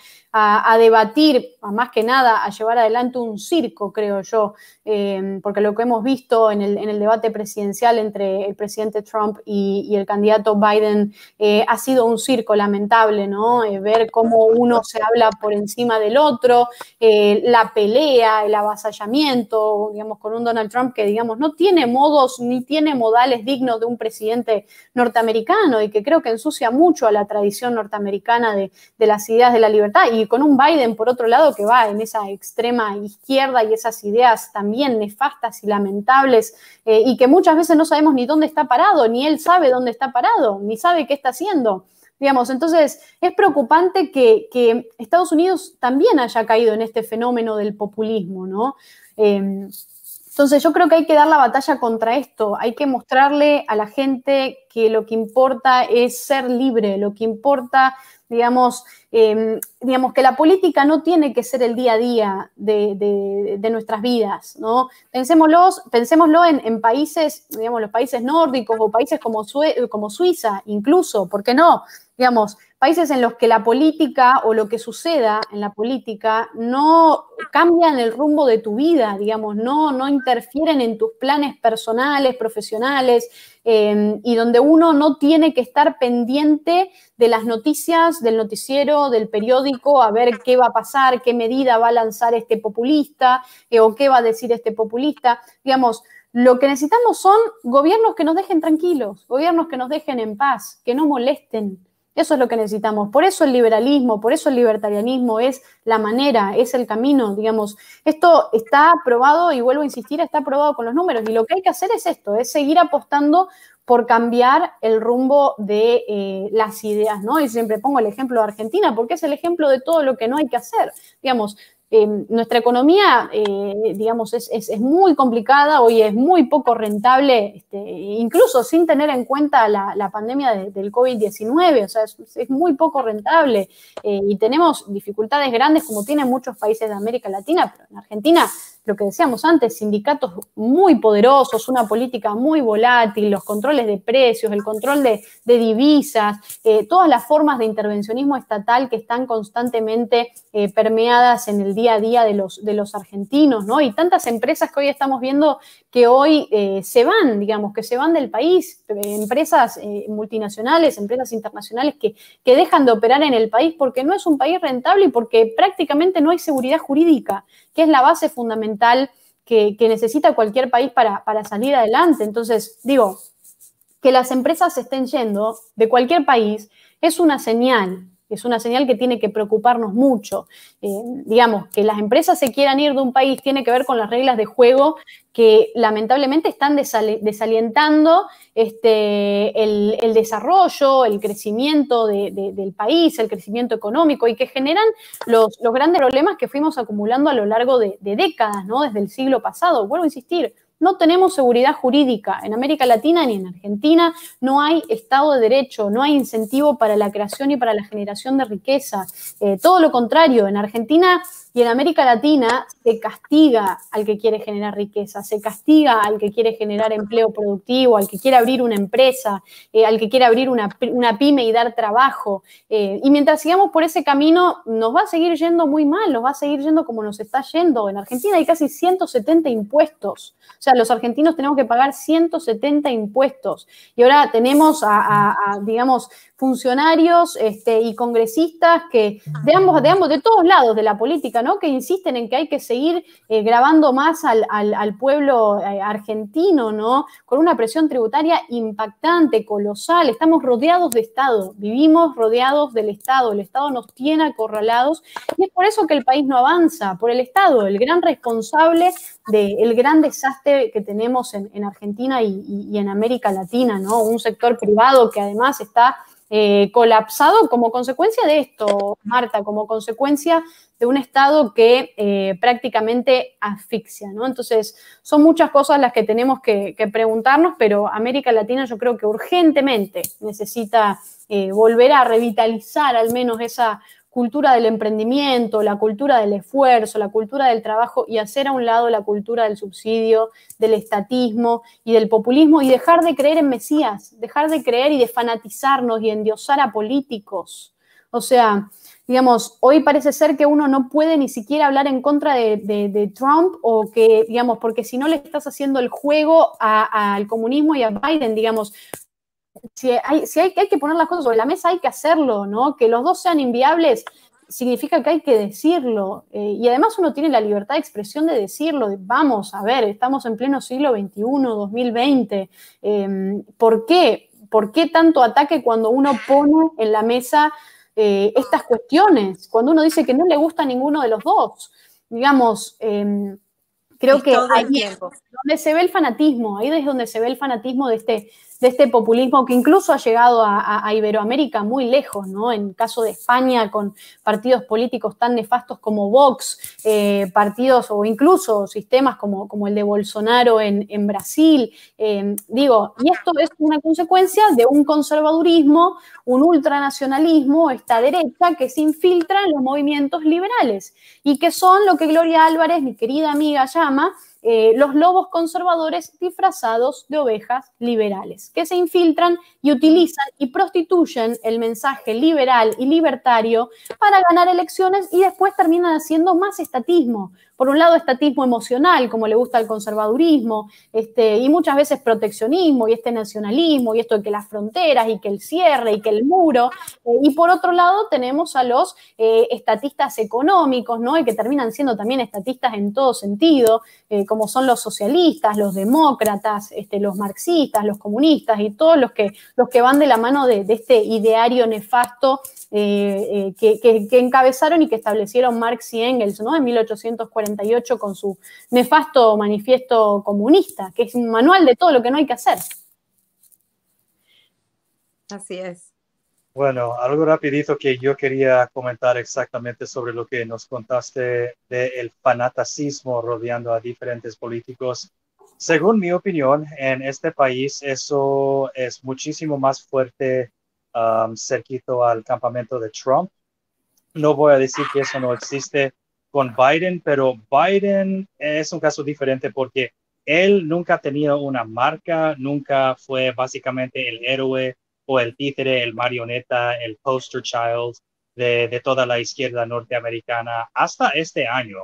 debatir, a más que nada a llevar adelante un circo, creo yo, eh, porque lo que hemos visto en el, debate presidencial entre el presidente Trump y, el candidato Biden eh, ha sido un circo lamentable, ¿no? ver cómo uno se habla por encima del otro, la pelea, el avasallamiento, digamos, con un Donald Trump que, digamos, no tiene modos ni tiene modales dignos de un presidente norteamericano y que creo que ensucia mucho a la tradición norteamericana de, las ideas de la libertad. Y con un Biden, por otro lado, que va en esa extrema izquierda y esas ideas también nefastas y lamentables eh, y que muchas veces no sabemos ni dónde está parado, ni él sabe dónde está parado, ni sabe qué está haciendo. Digamos, entonces es preocupante que, Estados Unidos también haya caído en este fenómeno del populismo, ¿no? Eh, entonces yo creo que hay que dar la batalla contra esto, hay que mostrarle a la gente que lo que importa es ser libre, lo que importa, digamos, em, digamos que la política no tiene que ser el día a día de, nuestras vidas, ¿no? Pensémoslo, pensémoslo en, países, digamos, los países nórdicos o países como Suiza, incluso, ¿por qué no? Digamos, países en los que la política o lo que suceda en la política no cambian el rumbo de tu vida, digamos, no, no interfieren en tus planes personales, profesionales, em, y donde uno no tiene que estar pendiente de las noticias, del noticiero, del periódico, a ver qué va a pasar, qué medida va a lanzar este populista eh, o qué va a decir este populista. Digamos, lo que necesitamos son gobiernos que nos dejen tranquilos, gobiernos que nos dejen en paz, que no molesten, eso es lo que necesitamos. Por eso el liberalismo, por eso el libertarianismo es la manera, es el camino, digamos. Esto está probado, y vuelvo a insistir, está probado con los números. Y lo que hay que hacer es esto, es seguir apostando por cambiar el rumbo de eh, las ideas, ¿no? Y siempre pongo el ejemplo de Argentina, porque es el ejemplo de todo lo que no hay que hacer. Digamos, Em, nuestra economía, eh, digamos, es, muy complicada, hoy es muy poco rentable, este, incluso sin tener en cuenta la, pandemia del COVID-19, o sea, es, muy poco rentable eh, y tenemos dificultades grandes como tienen muchos países de América Latina, pero en Argentina lo que decíamos antes, sindicatos muy poderosos, una política muy volátil, los controles de precios, el control de, divisas, eh, todas las formas de intervencionismo estatal que están constantemente eh, permeadas en el día a día de los, de los argentinos, ¿no? Y tantas empresas que hoy estamos viendo que hoy eh, se van, digamos, que se van del país, empresas multinacionales, empresas internacionales que, que dejan de operar en el país porque no es un país rentable y porque prácticamente no hay seguridad jurídica que es la base fundamental que, necesita cualquier país para, para salir adelante. Entonces, digo, que las empresas estén yendo de cualquier país es una señal, es una señal que tiene que preocuparnos mucho. Eh, digamos, que las empresas se quieran ir de un país tiene que ver con las reglas de juego que lamentablemente están desalientando este, el, desarrollo, el crecimiento del país, el crecimiento económico y que generan los, grandes problemas que fuimos acumulando a lo largo de, de décadas, ¿no? Desde el siglo pasado. Vuelvo a insistir, no tenemos seguridad jurídica. En América Latina ni en Argentina no hay Estado de Derecho, no hay incentivo para la creación y para la generación de riqueza. Eh, todo lo contrario, en Argentina y en América Latina se castiga al que quiere generar riqueza, se castiga al que quiere generar empleo productivo, al que quiere abrir una empresa, eh, al que quiere abrir una, pyme y dar trabajo. Eh, y mientras sigamos por ese camino, nos va a seguir yendo muy mal, nos va a seguir yendo como nos está yendo. En Argentina hay casi 170 impuestos. O sea, los argentinos tenemos que pagar 170 impuestos. Y ahora tenemos a digamos, funcionarios este, y congresistas que de ambos, de ambos, de todos lados de la política, ¿no? Que insisten en que hay que seguir eh, grabando más al, pueblo eh, argentino, ¿no? Con una presión tributaria impactante, colosal. Estamos rodeados de Estado, vivimos rodeados del Estado, el Estado nos tiene acorralados y es por eso que el país no avanza, por el Estado, el gran responsable del gran desastre que tenemos en, Argentina y, y en América Latina, ¿no? Un sector privado que además está eh, colapsado como consecuencia de esto, Marta, como consecuencia de un Estado que eh, prácticamente asfixia, ¿no? Entonces, son muchas cosas las que tenemos que, preguntarnos, pero América Latina yo creo que urgentemente necesita eh, volver a revitalizar al menos esa cultura del emprendimiento, la cultura del esfuerzo, la cultura del trabajo y hacer a un lado la cultura del subsidio, del estatismo y del populismo y dejar de creer en Mesías, dejar de creer y de fanatizarnos y endiosar a políticos. O sea, digamos, hoy parece ser que uno no puede ni siquiera hablar en contra de, Trump o que, digamos, porque si no le estás haciendo el juego al comunismo y a Biden, digamos, si, hay, si hay, hay, que poner las cosas sobre la mesa, hay que hacerlo, ¿no? Que los dos sean inviables significa que hay que decirlo. Eh, y además uno tiene la libertad de expresión de decirlo. vamos, a ver, estamos en pleno siglo XXI, 2020. Em, ¿Por qué? ¿Por qué tanto ataque cuando uno pone en la mesa eh, estas cuestiones? Cuando uno dice que no le gusta a ninguno de los dos. Digamos, em, creo que ahí es donde se ve el fanatismo, ahí es donde se ve el fanatismo de este de este populismo que incluso ha llegado a, Iberoamérica muy lejos, ¿no? En caso de España, con partidos políticos tan nefastos como Vox, eh, partidos o incluso sistemas como, como el de Bolsonaro en, Brasil. Eh, digo, y esto es una consecuencia de un conservadurismo, un ultranacionalismo, esta derecha que se infiltra en los movimientos liberales y que son lo que Gloria Álvarez, mi querida amiga, llama eh, los lobos conservadores disfrazados de ovejas liberales, que se infiltran y utilizan y prostituyen el mensaje liberal y libertario para ganar elecciones y después terminan haciendo más estatismo, por un lado, estatismo emocional, como le gusta al conservadurismo, este, y muchas veces proteccionismo y este nacionalismo, y esto de que las fronteras, y que el cierre, y que el muro. Eh, y por otro lado, tenemos a los eh, estatistas económicos, ¿no? Y que terminan siendo también estatistas en todo sentido, eh, como son los socialistas, los demócratas, este, los marxistas, los comunistas, y todos los que, los que van de la mano de, este ideario nefasto eh, que, encabezaron y que establecieron Marx y Engels ¿no? en 1848 con su nefasto manifiesto comunista, que es un manual de todo lo que no hay que hacer. Así es. Bueno, algo rapidito que yo quería comentar exactamente sobre lo que nos contaste del fanaticismo rodeando a diferentes políticos. Según mi opinión, en este país eso es muchísimo más fuerte um, cerquito al campamento de Trump. No voy a decir que eso no existe con Biden, pero Biden es un caso diferente porque él nunca tenido una marca, nunca fue básicamente el héroe o el títere, el marioneta, el poster child de, de toda la izquierda norteamericana hasta este año.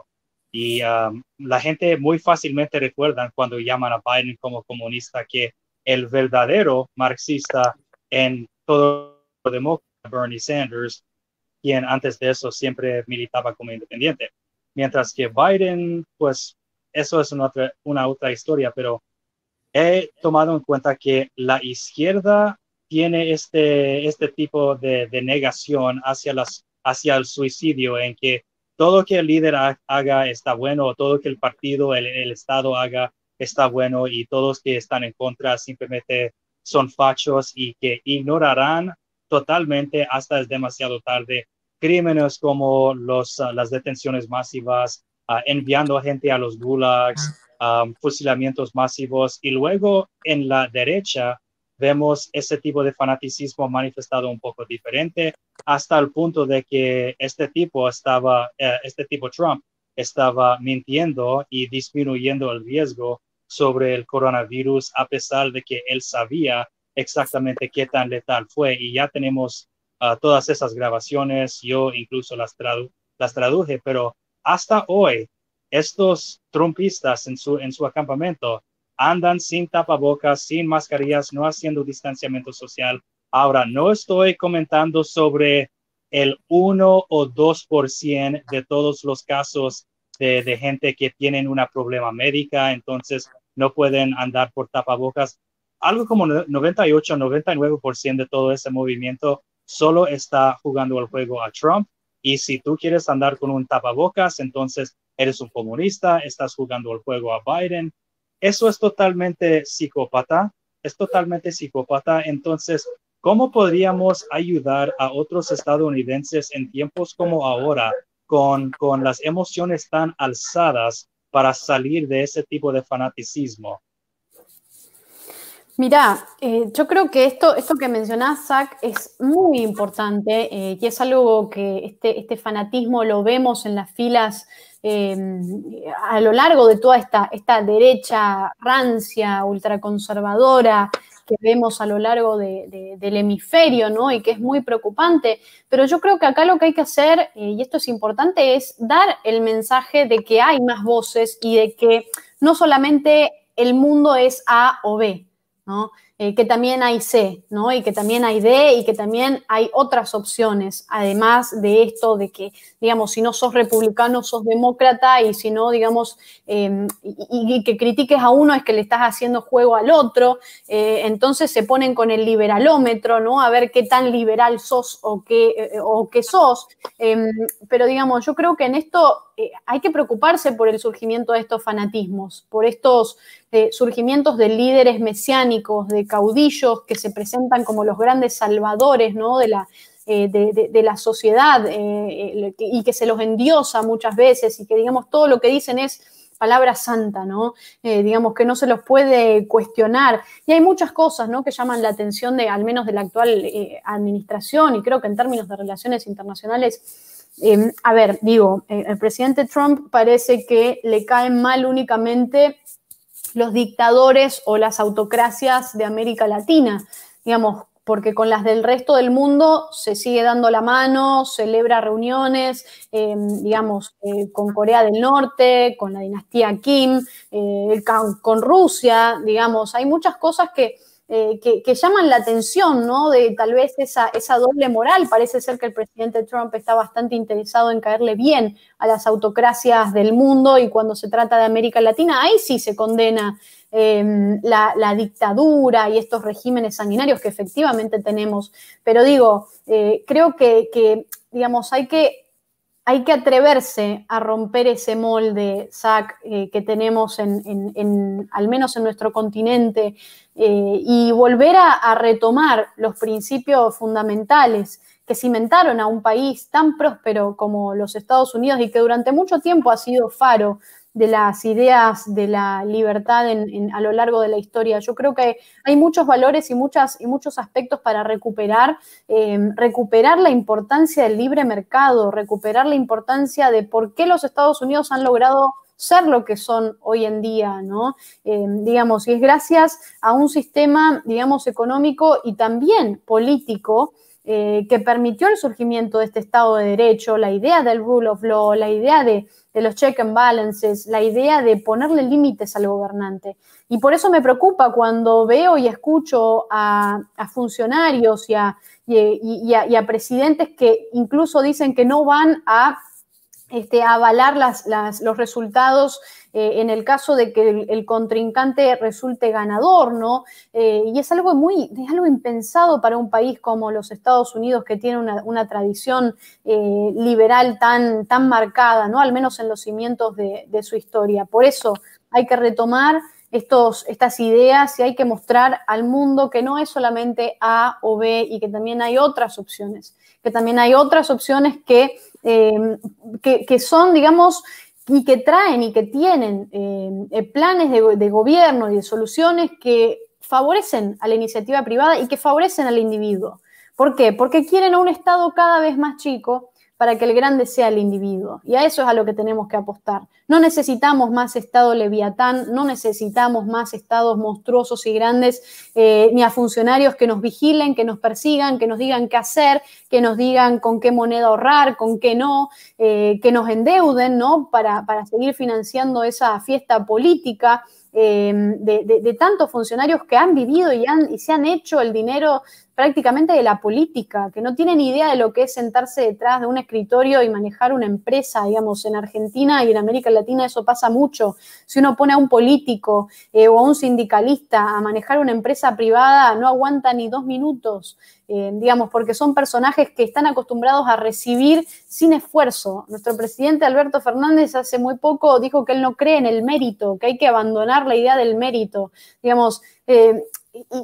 Y um, la gente muy fácilmente recuerda cuando llaman a Biden como comunista que el verdadero marxista en todo demócrata, Bernie Sanders, quien antes de eso siempre militaba como independiente. Mientras que Biden, pues eso es una otra, historia, pero he tomado en cuenta que la izquierda tiene este, este tipo de, negación hacia, las, hacia el suicidio, en que todo que el líder haga está bueno, todo que el partido, el, el Estado haga está bueno, y todos que están en contra simplemente son fachos y que ignorarán totalmente hasta es demasiado tarde crímenes como los, ah, las detenciones masivas, uh, enviando a gente a los gulags, um, fusilamientos masivos. Y luego en la derecha vemos ese tipo de fanaticismo manifestado un poco diferente hasta el punto de que este tipo estaba, uh, este tipo Trump estaba mintiendo y disminuyendo el riesgo sobre el coronavirus a pesar de que él sabía exactamente qué tan letal fue. Y ya tenemos uh, todas esas grabaciones, yo incluso las, las traduje, pero hasta hoy estos trumpistas en su, en su acampamento andan sin tapabocas, sin mascarillas, no haciendo distanciamiento social. Ahora, no estoy comentando sobre el 1 o 2% de todos los casos de, de, gente que tienen una problema médica, entonces no pueden andar por tapabocas. Algo como 98, 99% de todo ese movimiento solo está jugando el juego a Trump. Y si tú quieres andar con un tapabocas, entonces eres un comunista, estás jugando el juego a Biden. Eso es totalmente psicópata, es totalmente psicópata. Entonces, ¿cómo podríamos ayudar a otros estadounidenses en tiempos como ahora, con, con las emociones tan alzadas para salir de ese tipo de fanaticismo. Mira, eh, yo creo que esto, esto que mencionás, Zach, es muy importante eh, y es algo que este, este, fanatismo lo vemos en las filas em, a lo largo de toda esta, esta derecha rancia, ultraconservadora, que vemos a lo largo del hemisferio, ¿no? Y que es muy preocupante. Pero yo creo que acá lo que hay que hacer, eh, y esto es importante, es dar el mensaje de que hay más voces y de que no solamente el mundo es A o B, Eh, que también hay C, ¿no? Y que también hay D y que también hay otras opciones, además de esto de que, digamos, si no sos republicano, sos demócrata y si no, digamos, em, y, que critiques a uno es que le estás haciendo juego al otro, eh, entonces se ponen con el liberalómetro, ¿no? A ver qué tan liberal sos o qué, eh, o qué sos. Em, pero, digamos, yo creo que en esto hay que preocuparse por el surgimiento de estos fanatismos, por estos surgimientos de líderes mesiánicos, de caudillos que se presentan como los grandes salvadores ¿no? de, la, de, la sociedad y que se los endiosa muchas veces y que digamos todo lo que dicen es palabra santa, ¿no? Eh, digamos que no se los puede cuestionar. Y hay muchas cosas, ¿no? Que llaman la atención de, al menos de la actual eh, administración y creo que en términos de relaciones internacionales, em, a ver, digo, eh, el presidente Trump parece que le caen mal únicamente los dictadores o las autocracias de América Latina. Digamos, porque con las del resto del mundo se sigue dando la mano, celebra reuniones, eh, digamos, eh, con Corea del Norte, con la dinastía Kim, eh, con Rusia, digamos, hay muchas cosas que, que, llaman la atención, ¿no? De tal vez esa, esa doble moral. Parece ser que el presidente Trump está bastante interesado en caerle bien a las autocracias del mundo y cuando se trata de América Latina, ahí sí se condena Em, la, dictadura y estos regímenes sanguinarios que efectivamente tenemos. Pero digo, eh, creo que, digamos, hay que, hay que atreverse a romper ese molde, eh, que tenemos en, al menos en nuestro continente, eh, y volver a retomar los principios fundamentales que cimentaron a un país tan próspero como los Estados Unidos y que durante mucho tiempo ha sido faro de las ideas de la libertad a lo largo de la historia. Yo creo que hay muchos valores y, muchas, y muchos aspectos para recuperar, em, recuperar la importancia del libre mercado, recuperar la importancia de por qué los Estados Unidos han logrado ser lo que son hoy en día, ¿no? Em, digamos, y es gracias a un sistema, digamos, económico y también político eh, que permitió el surgimiento de este Estado de Derecho, la idea del rule of law, la idea de, los check and balances, la idea de ponerle límites al gobernante. Y por eso me preocupa cuando veo y escucho a, funcionarios y a, y a, presidentes que incluso dicen que no van a este, avalar los resultados eh, en el caso de que el, contrincante resulte ganador, ¿no? Eh, y es algo muy, es algo impensado para un país como los Estados Unidos que tiene una, tradición eh, liberal tan, tan marcada, ¿no? Al menos en los cimientos de, su historia. Por eso hay que retomar estos, estas ideas y hay que mostrar al mundo que no es solamente A o B y que también hay otras opciones, que también hay otras opciones que, que, que, son, digamos, y que traen y que tienen eh, eh, planes de, gobierno y de soluciones que favorecen a la iniciativa privada y que favorecen al individuo. ¿Por qué? Porque quieren a un Estado cada vez más chico para que el grande sea el individuo. Y a eso es a lo que tenemos que apostar. No necesitamos más Estado leviatán, no necesitamos más Estados monstruosos y grandes, eh, ni a funcionarios que nos vigilen, que nos persigan, que nos digan qué hacer, que nos digan con qué moneda ahorrar, con qué no, eh, que nos endeuden, ¿no? Para, para seguir financiando esa fiesta política. Eh, de, tantos funcionarios que han vivido y, han, y se han hecho el dinero prácticamente de la política, que no tienen idea de lo que es sentarse detrás de un escritorio y manejar una empresa, digamos, en Argentina y en América Latina eso pasa mucho. Si uno pone a un político eh, o a un sindicalista a manejar una empresa privada, no aguanta ni dos minutos, eh, digamos, porque son personajes que están acostumbrados a recibir sin esfuerzo. Nuestro presidente Alberto Fernández hace muy poco dijo que él no cree en el mérito, que hay que abandonar la idea del mérito. Digamos, eh,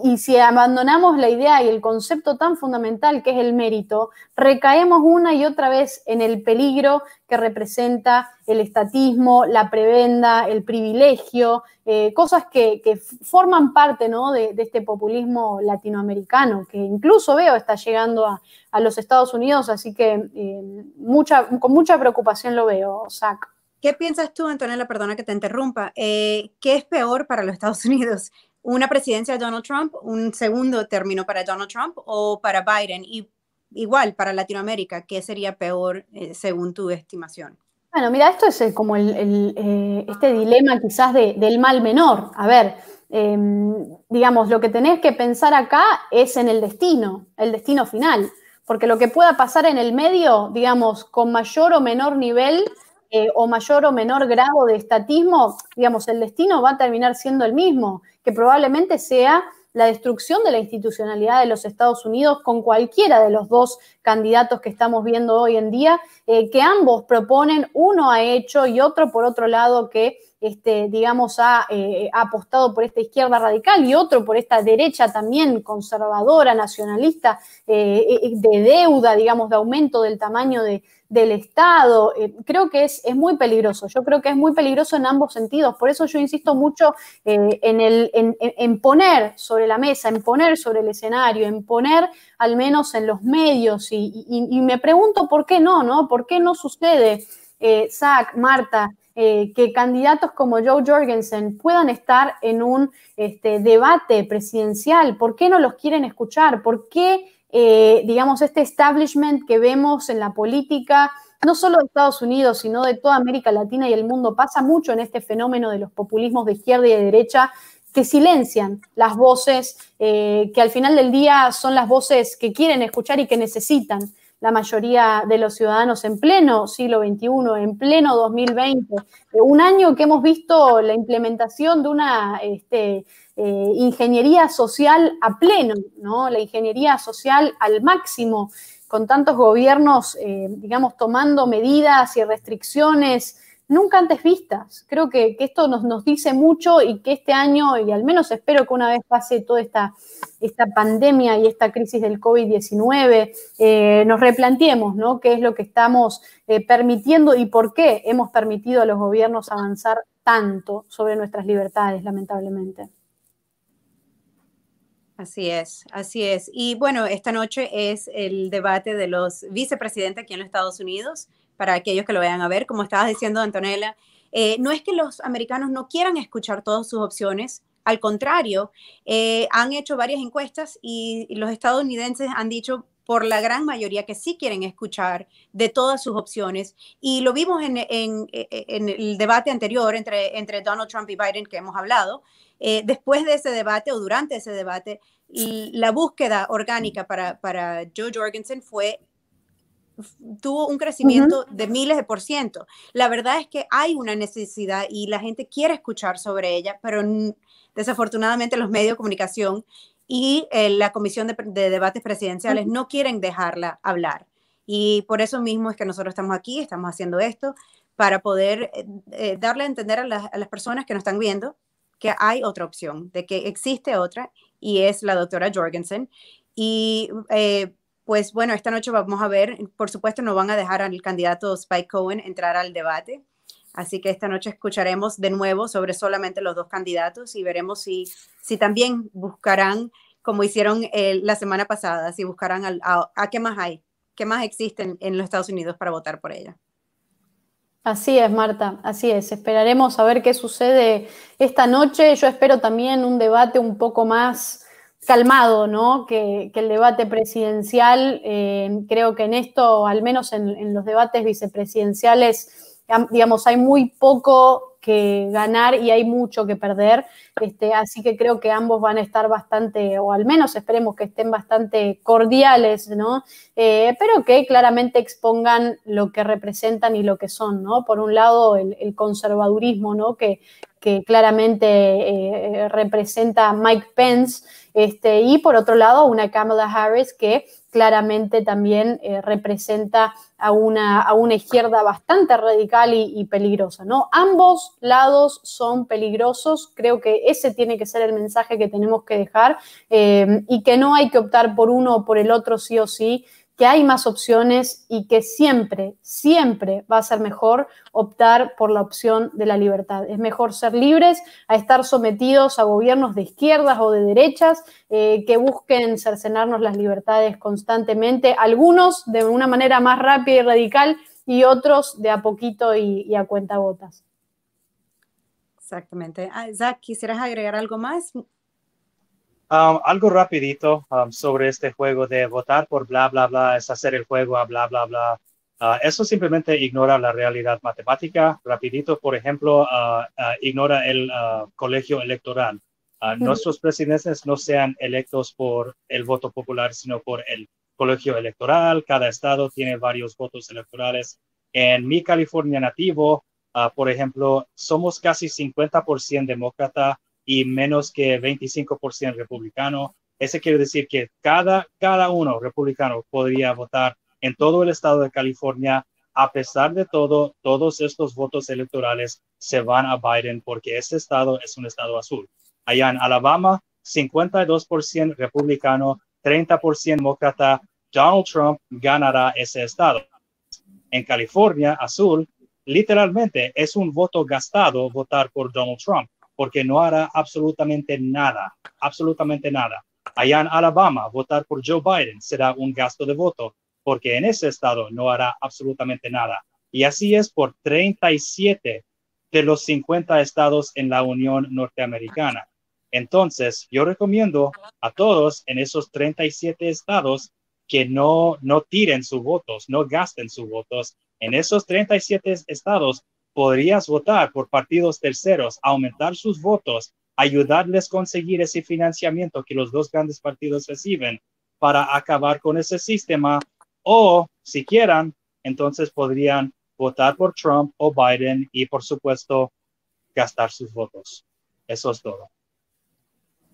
y, si abandonamos la idea y el concepto tan fundamental que es el mérito, recaemos una y otra vez en el peligro que representa el estatismo, la prebenda, el privilegio, eh, cosas que, forman parte de, este populismo latinoamericano, que incluso veo está llegando a, los Estados Unidos, así que eh, con mucha preocupación lo veo, Zach. ¿Qué piensas tú, Antonella? Perdona que te interrumpa. Eh, ¿Qué es peor para los Estados Unidos? Una presidencia de Donald Trump, un segundo término para Donald Trump o para Biden? Y igual para Latinoamérica, ¿qué sería peor eh, según tu estimación? Bueno, mira, esto es como el, eh, este dilema quizás del mal menor. A ver, em, digamos, lo que tenés que pensar acá es en el destino, el destino final, porque lo que pueda pasar en el medio, digamos, con mayor o menor nivel eh, o mayor o menor grado de estatismo, digamos, el destino va a terminar siendo el mismo, que probablemente sea la destrucción de la institucionalidad de los Estados Unidos con cualquiera de los dos candidatos que estamos viendo hoy en día, eh, que ambos proponen, uno ha hecho y otro por otro lado que este, digamos, ha, eh, ha, apostado por esta izquierda radical y otro por esta derecha también conservadora, nacionalista, de deuda, digamos, de aumento del tamaño de, del Estado. Eh, creo que es, es, muy peligroso. Yo creo que es muy peligroso en ambos sentidos. Por eso yo insisto mucho eh, en, el, en, poner sobre la mesa, en poner sobre el escenario, en poner al menos en los medios. Y, me pregunto por qué no, ¿no? ¿Por qué no sucede, eh, Zach, Marta? Que candidatos como Joe Jorgensen puedan estar en un este, debate presidencial. ¿Por qué no los quieren escuchar? ¿Por qué eh, digamos, este establishment que vemos en la política, no solo de Estados Unidos, sino de toda América Latina y el mundo, pasa mucho en este fenómeno de los populismos de izquierda y de derecha que silencian las voces, eh, que al final del día son las voces que quieren escuchar y que necesitan la mayoría de los ciudadanos en pleno siglo XXI, en pleno 2020, un año que hemos visto la implementación de una este, eh, ingeniería social a pleno, ¿no? La ingeniería social al máximo, con tantos gobiernos, eh, digamos, tomando medidas y restricciones nunca antes vistas. Creo que, esto nos, nos, dice mucho y que este año, y al menos espero que una vez pase toda esta, esta pandemia y esta crisis del COVID-19, eh, nos replanteemos ¿no? qué es lo que estamos permitiendo y por qué hemos permitido a los gobiernos avanzar tanto sobre nuestras libertades, lamentablemente. Así es, así es. Y bueno, esta noche es el debate de los vicepresidentes aquí en los Estados Unidos, para aquellos que lo vayan a ver. Como estabas diciendo, Antonella, eh, no es que los americanos no quieran escuchar todas sus opciones, al contrario, eh, han hecho varias encuestas y, los estadounidenses han dicho por la gran mayoría que sí quieren escuchar de todas sus opciones. Y lo vimos en, el debate anterior entre, entre Donald Trump y Biden que hemos hablado, eh, después de ese debate o durante ese debate, la búsqueda orgánica para, para Joe Jorgensen fue tuvo un crecimiento de miles de por ciento. La verdad es que hay una necesidad y la gente quiere escuchar sobre ella, pero desafortunadamente los medios de comunicación y eh, la Comisión de, Debates Presidenciales no quieren dejarla hablar. Y por eso mismo es que nosotros estamos aquí, estamos haciendo esto, para poder eh, darle a entender a, a las personas que nos están viendo que hay otra opción, de que existe otra y es la doctora Jorgensen. Y eh, pues bueno, esta noche vamos a ver, por supuesto no van a dejar al candidato Spike Cohen entrar al debate, así que esta noche escucharemos de nuevo sobre solamente los dos candidatos y veremos si, si también buscarán, como hicieron eh, la semana pasada, si buscarán a, a, qué más hay, qué más existen en los Estados Unidos para votar por ella. Así es, Marta, así es. Esperaremos a ver qué sucede esta noche. Yo espero también un debate un poco más calmado, ¿no? Que, el debate presidencial. Eh, creo que en esto, al menos en los debates vicepresidenciales, digamos, hay muy poco que ganar y hay mucho que perder. Este, así que creo que ambos van a estar bastante, o al menos esperemos que estén bastante cordiales, ¿no? Eh, pero que claramente expongan lo que representan y lo que son, ¿no? Por un lado, el, conservadurismo, ¿no? Que, que claramente eh, representa Mike Pence, este, y por otro lado, una Kamala Harris que claramente también eh, representa a una, a una, izquierda bastante radical y, peligrosa. ¿no? Ambos lados son peligrosos, creo que ese tiene que ser el mensaje que tenemos que dejar eh, y que no hay que optar por uno o por el otro sí o sí, que hay más opciones y que siempre, siempre va a ser mejor optar por la opción de la libertad. Es mejor ser libres a estar sometidos a gobiernos de izquierdas o de derechas eh, que busquen cercenarnos las libertades constantemente, algunos de una manera más rápida y radical y otros de a poquito y, y a cuentagotas. Exactamente. Ah, ¿quisieras agregar algo más? Um, algo rapidito um, sobre este juego de votar por bla, bla, bla, es hacer el juego a bla, bla, bla. Uh, eso simplemente ignora la realidad matemática. Rapidito, por ejemplo, uh, uh, ignora el colegio electoral. Nuestros presidentes no sean electos por el voto popular, sino por el colegio electoral. Cada estado tiene varios votos electorales. En mi California nativo, por ejemplo, somos casi 50% demócrata y menos que 25% republicano. Ese quiere decir que cada, cada uno republicano podría votar en todo el estado de California. A pesar de todo, todos estos votos electorales se van a Biden porque este estado es un estado azul. Allá en Alabama, 52% republicano, 30% demócrata. Donald Trump ganará ese estado. En California, azul, literalmente es un voto gastado votar por Donald Trump porque no hará absolutamente nada, absolutamente nada. Allá en Alabama, votar por Joe Biden será un gasto de voto porque en ese estado no hará absolutamente nada. Y así es por 37 de los 50 estados en la Unión Norteamericana. Entonces, yo recomiendo a todos en esos 37 estados que no, no tiren sus votos, no gasten sus votos. En esos 37 estados podrías votar por partidos terceros, aumentar sus votos, ayudarles a conseguir ese financiamiento que los dos grandes partidos reciben para acabar con ese sistema o si quieran, entonces podrían votar por Trump o Biden y por supuesto gastar sus votos. Eso es todo.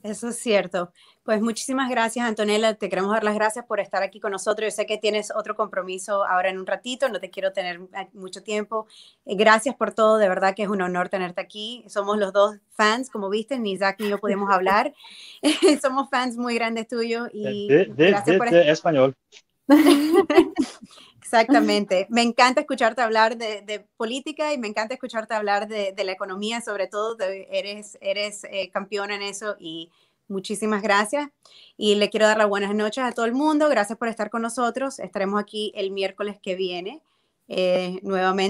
Eso es cierto. Pues muchísimas gracias, Antonella. Te queremos dar las gracias por estar aquí con nosotros. Yo sé que tienes otro compromiso ahora en un ratito, no te quiero tener mucho tiempo. Eh, gracias por todo, de verdad que es un honor tenerte aquí. Somos los dos fans, como viste, ni Isaac ni yo podemos hablar. Somos fans muy grandes tuyos y de, español. Exactamente. Me encanta escucharte hablar de, política y me encanta escucharte hablar de, la economía, sobre todo. eres eres eh, campeona en eso y muchísimas gracias. Y le quiero dar las buenas noches a todo el mundo. Gracias por estar con nosotros. Estaremos aquí el miércoles que viene eh, nuevamente.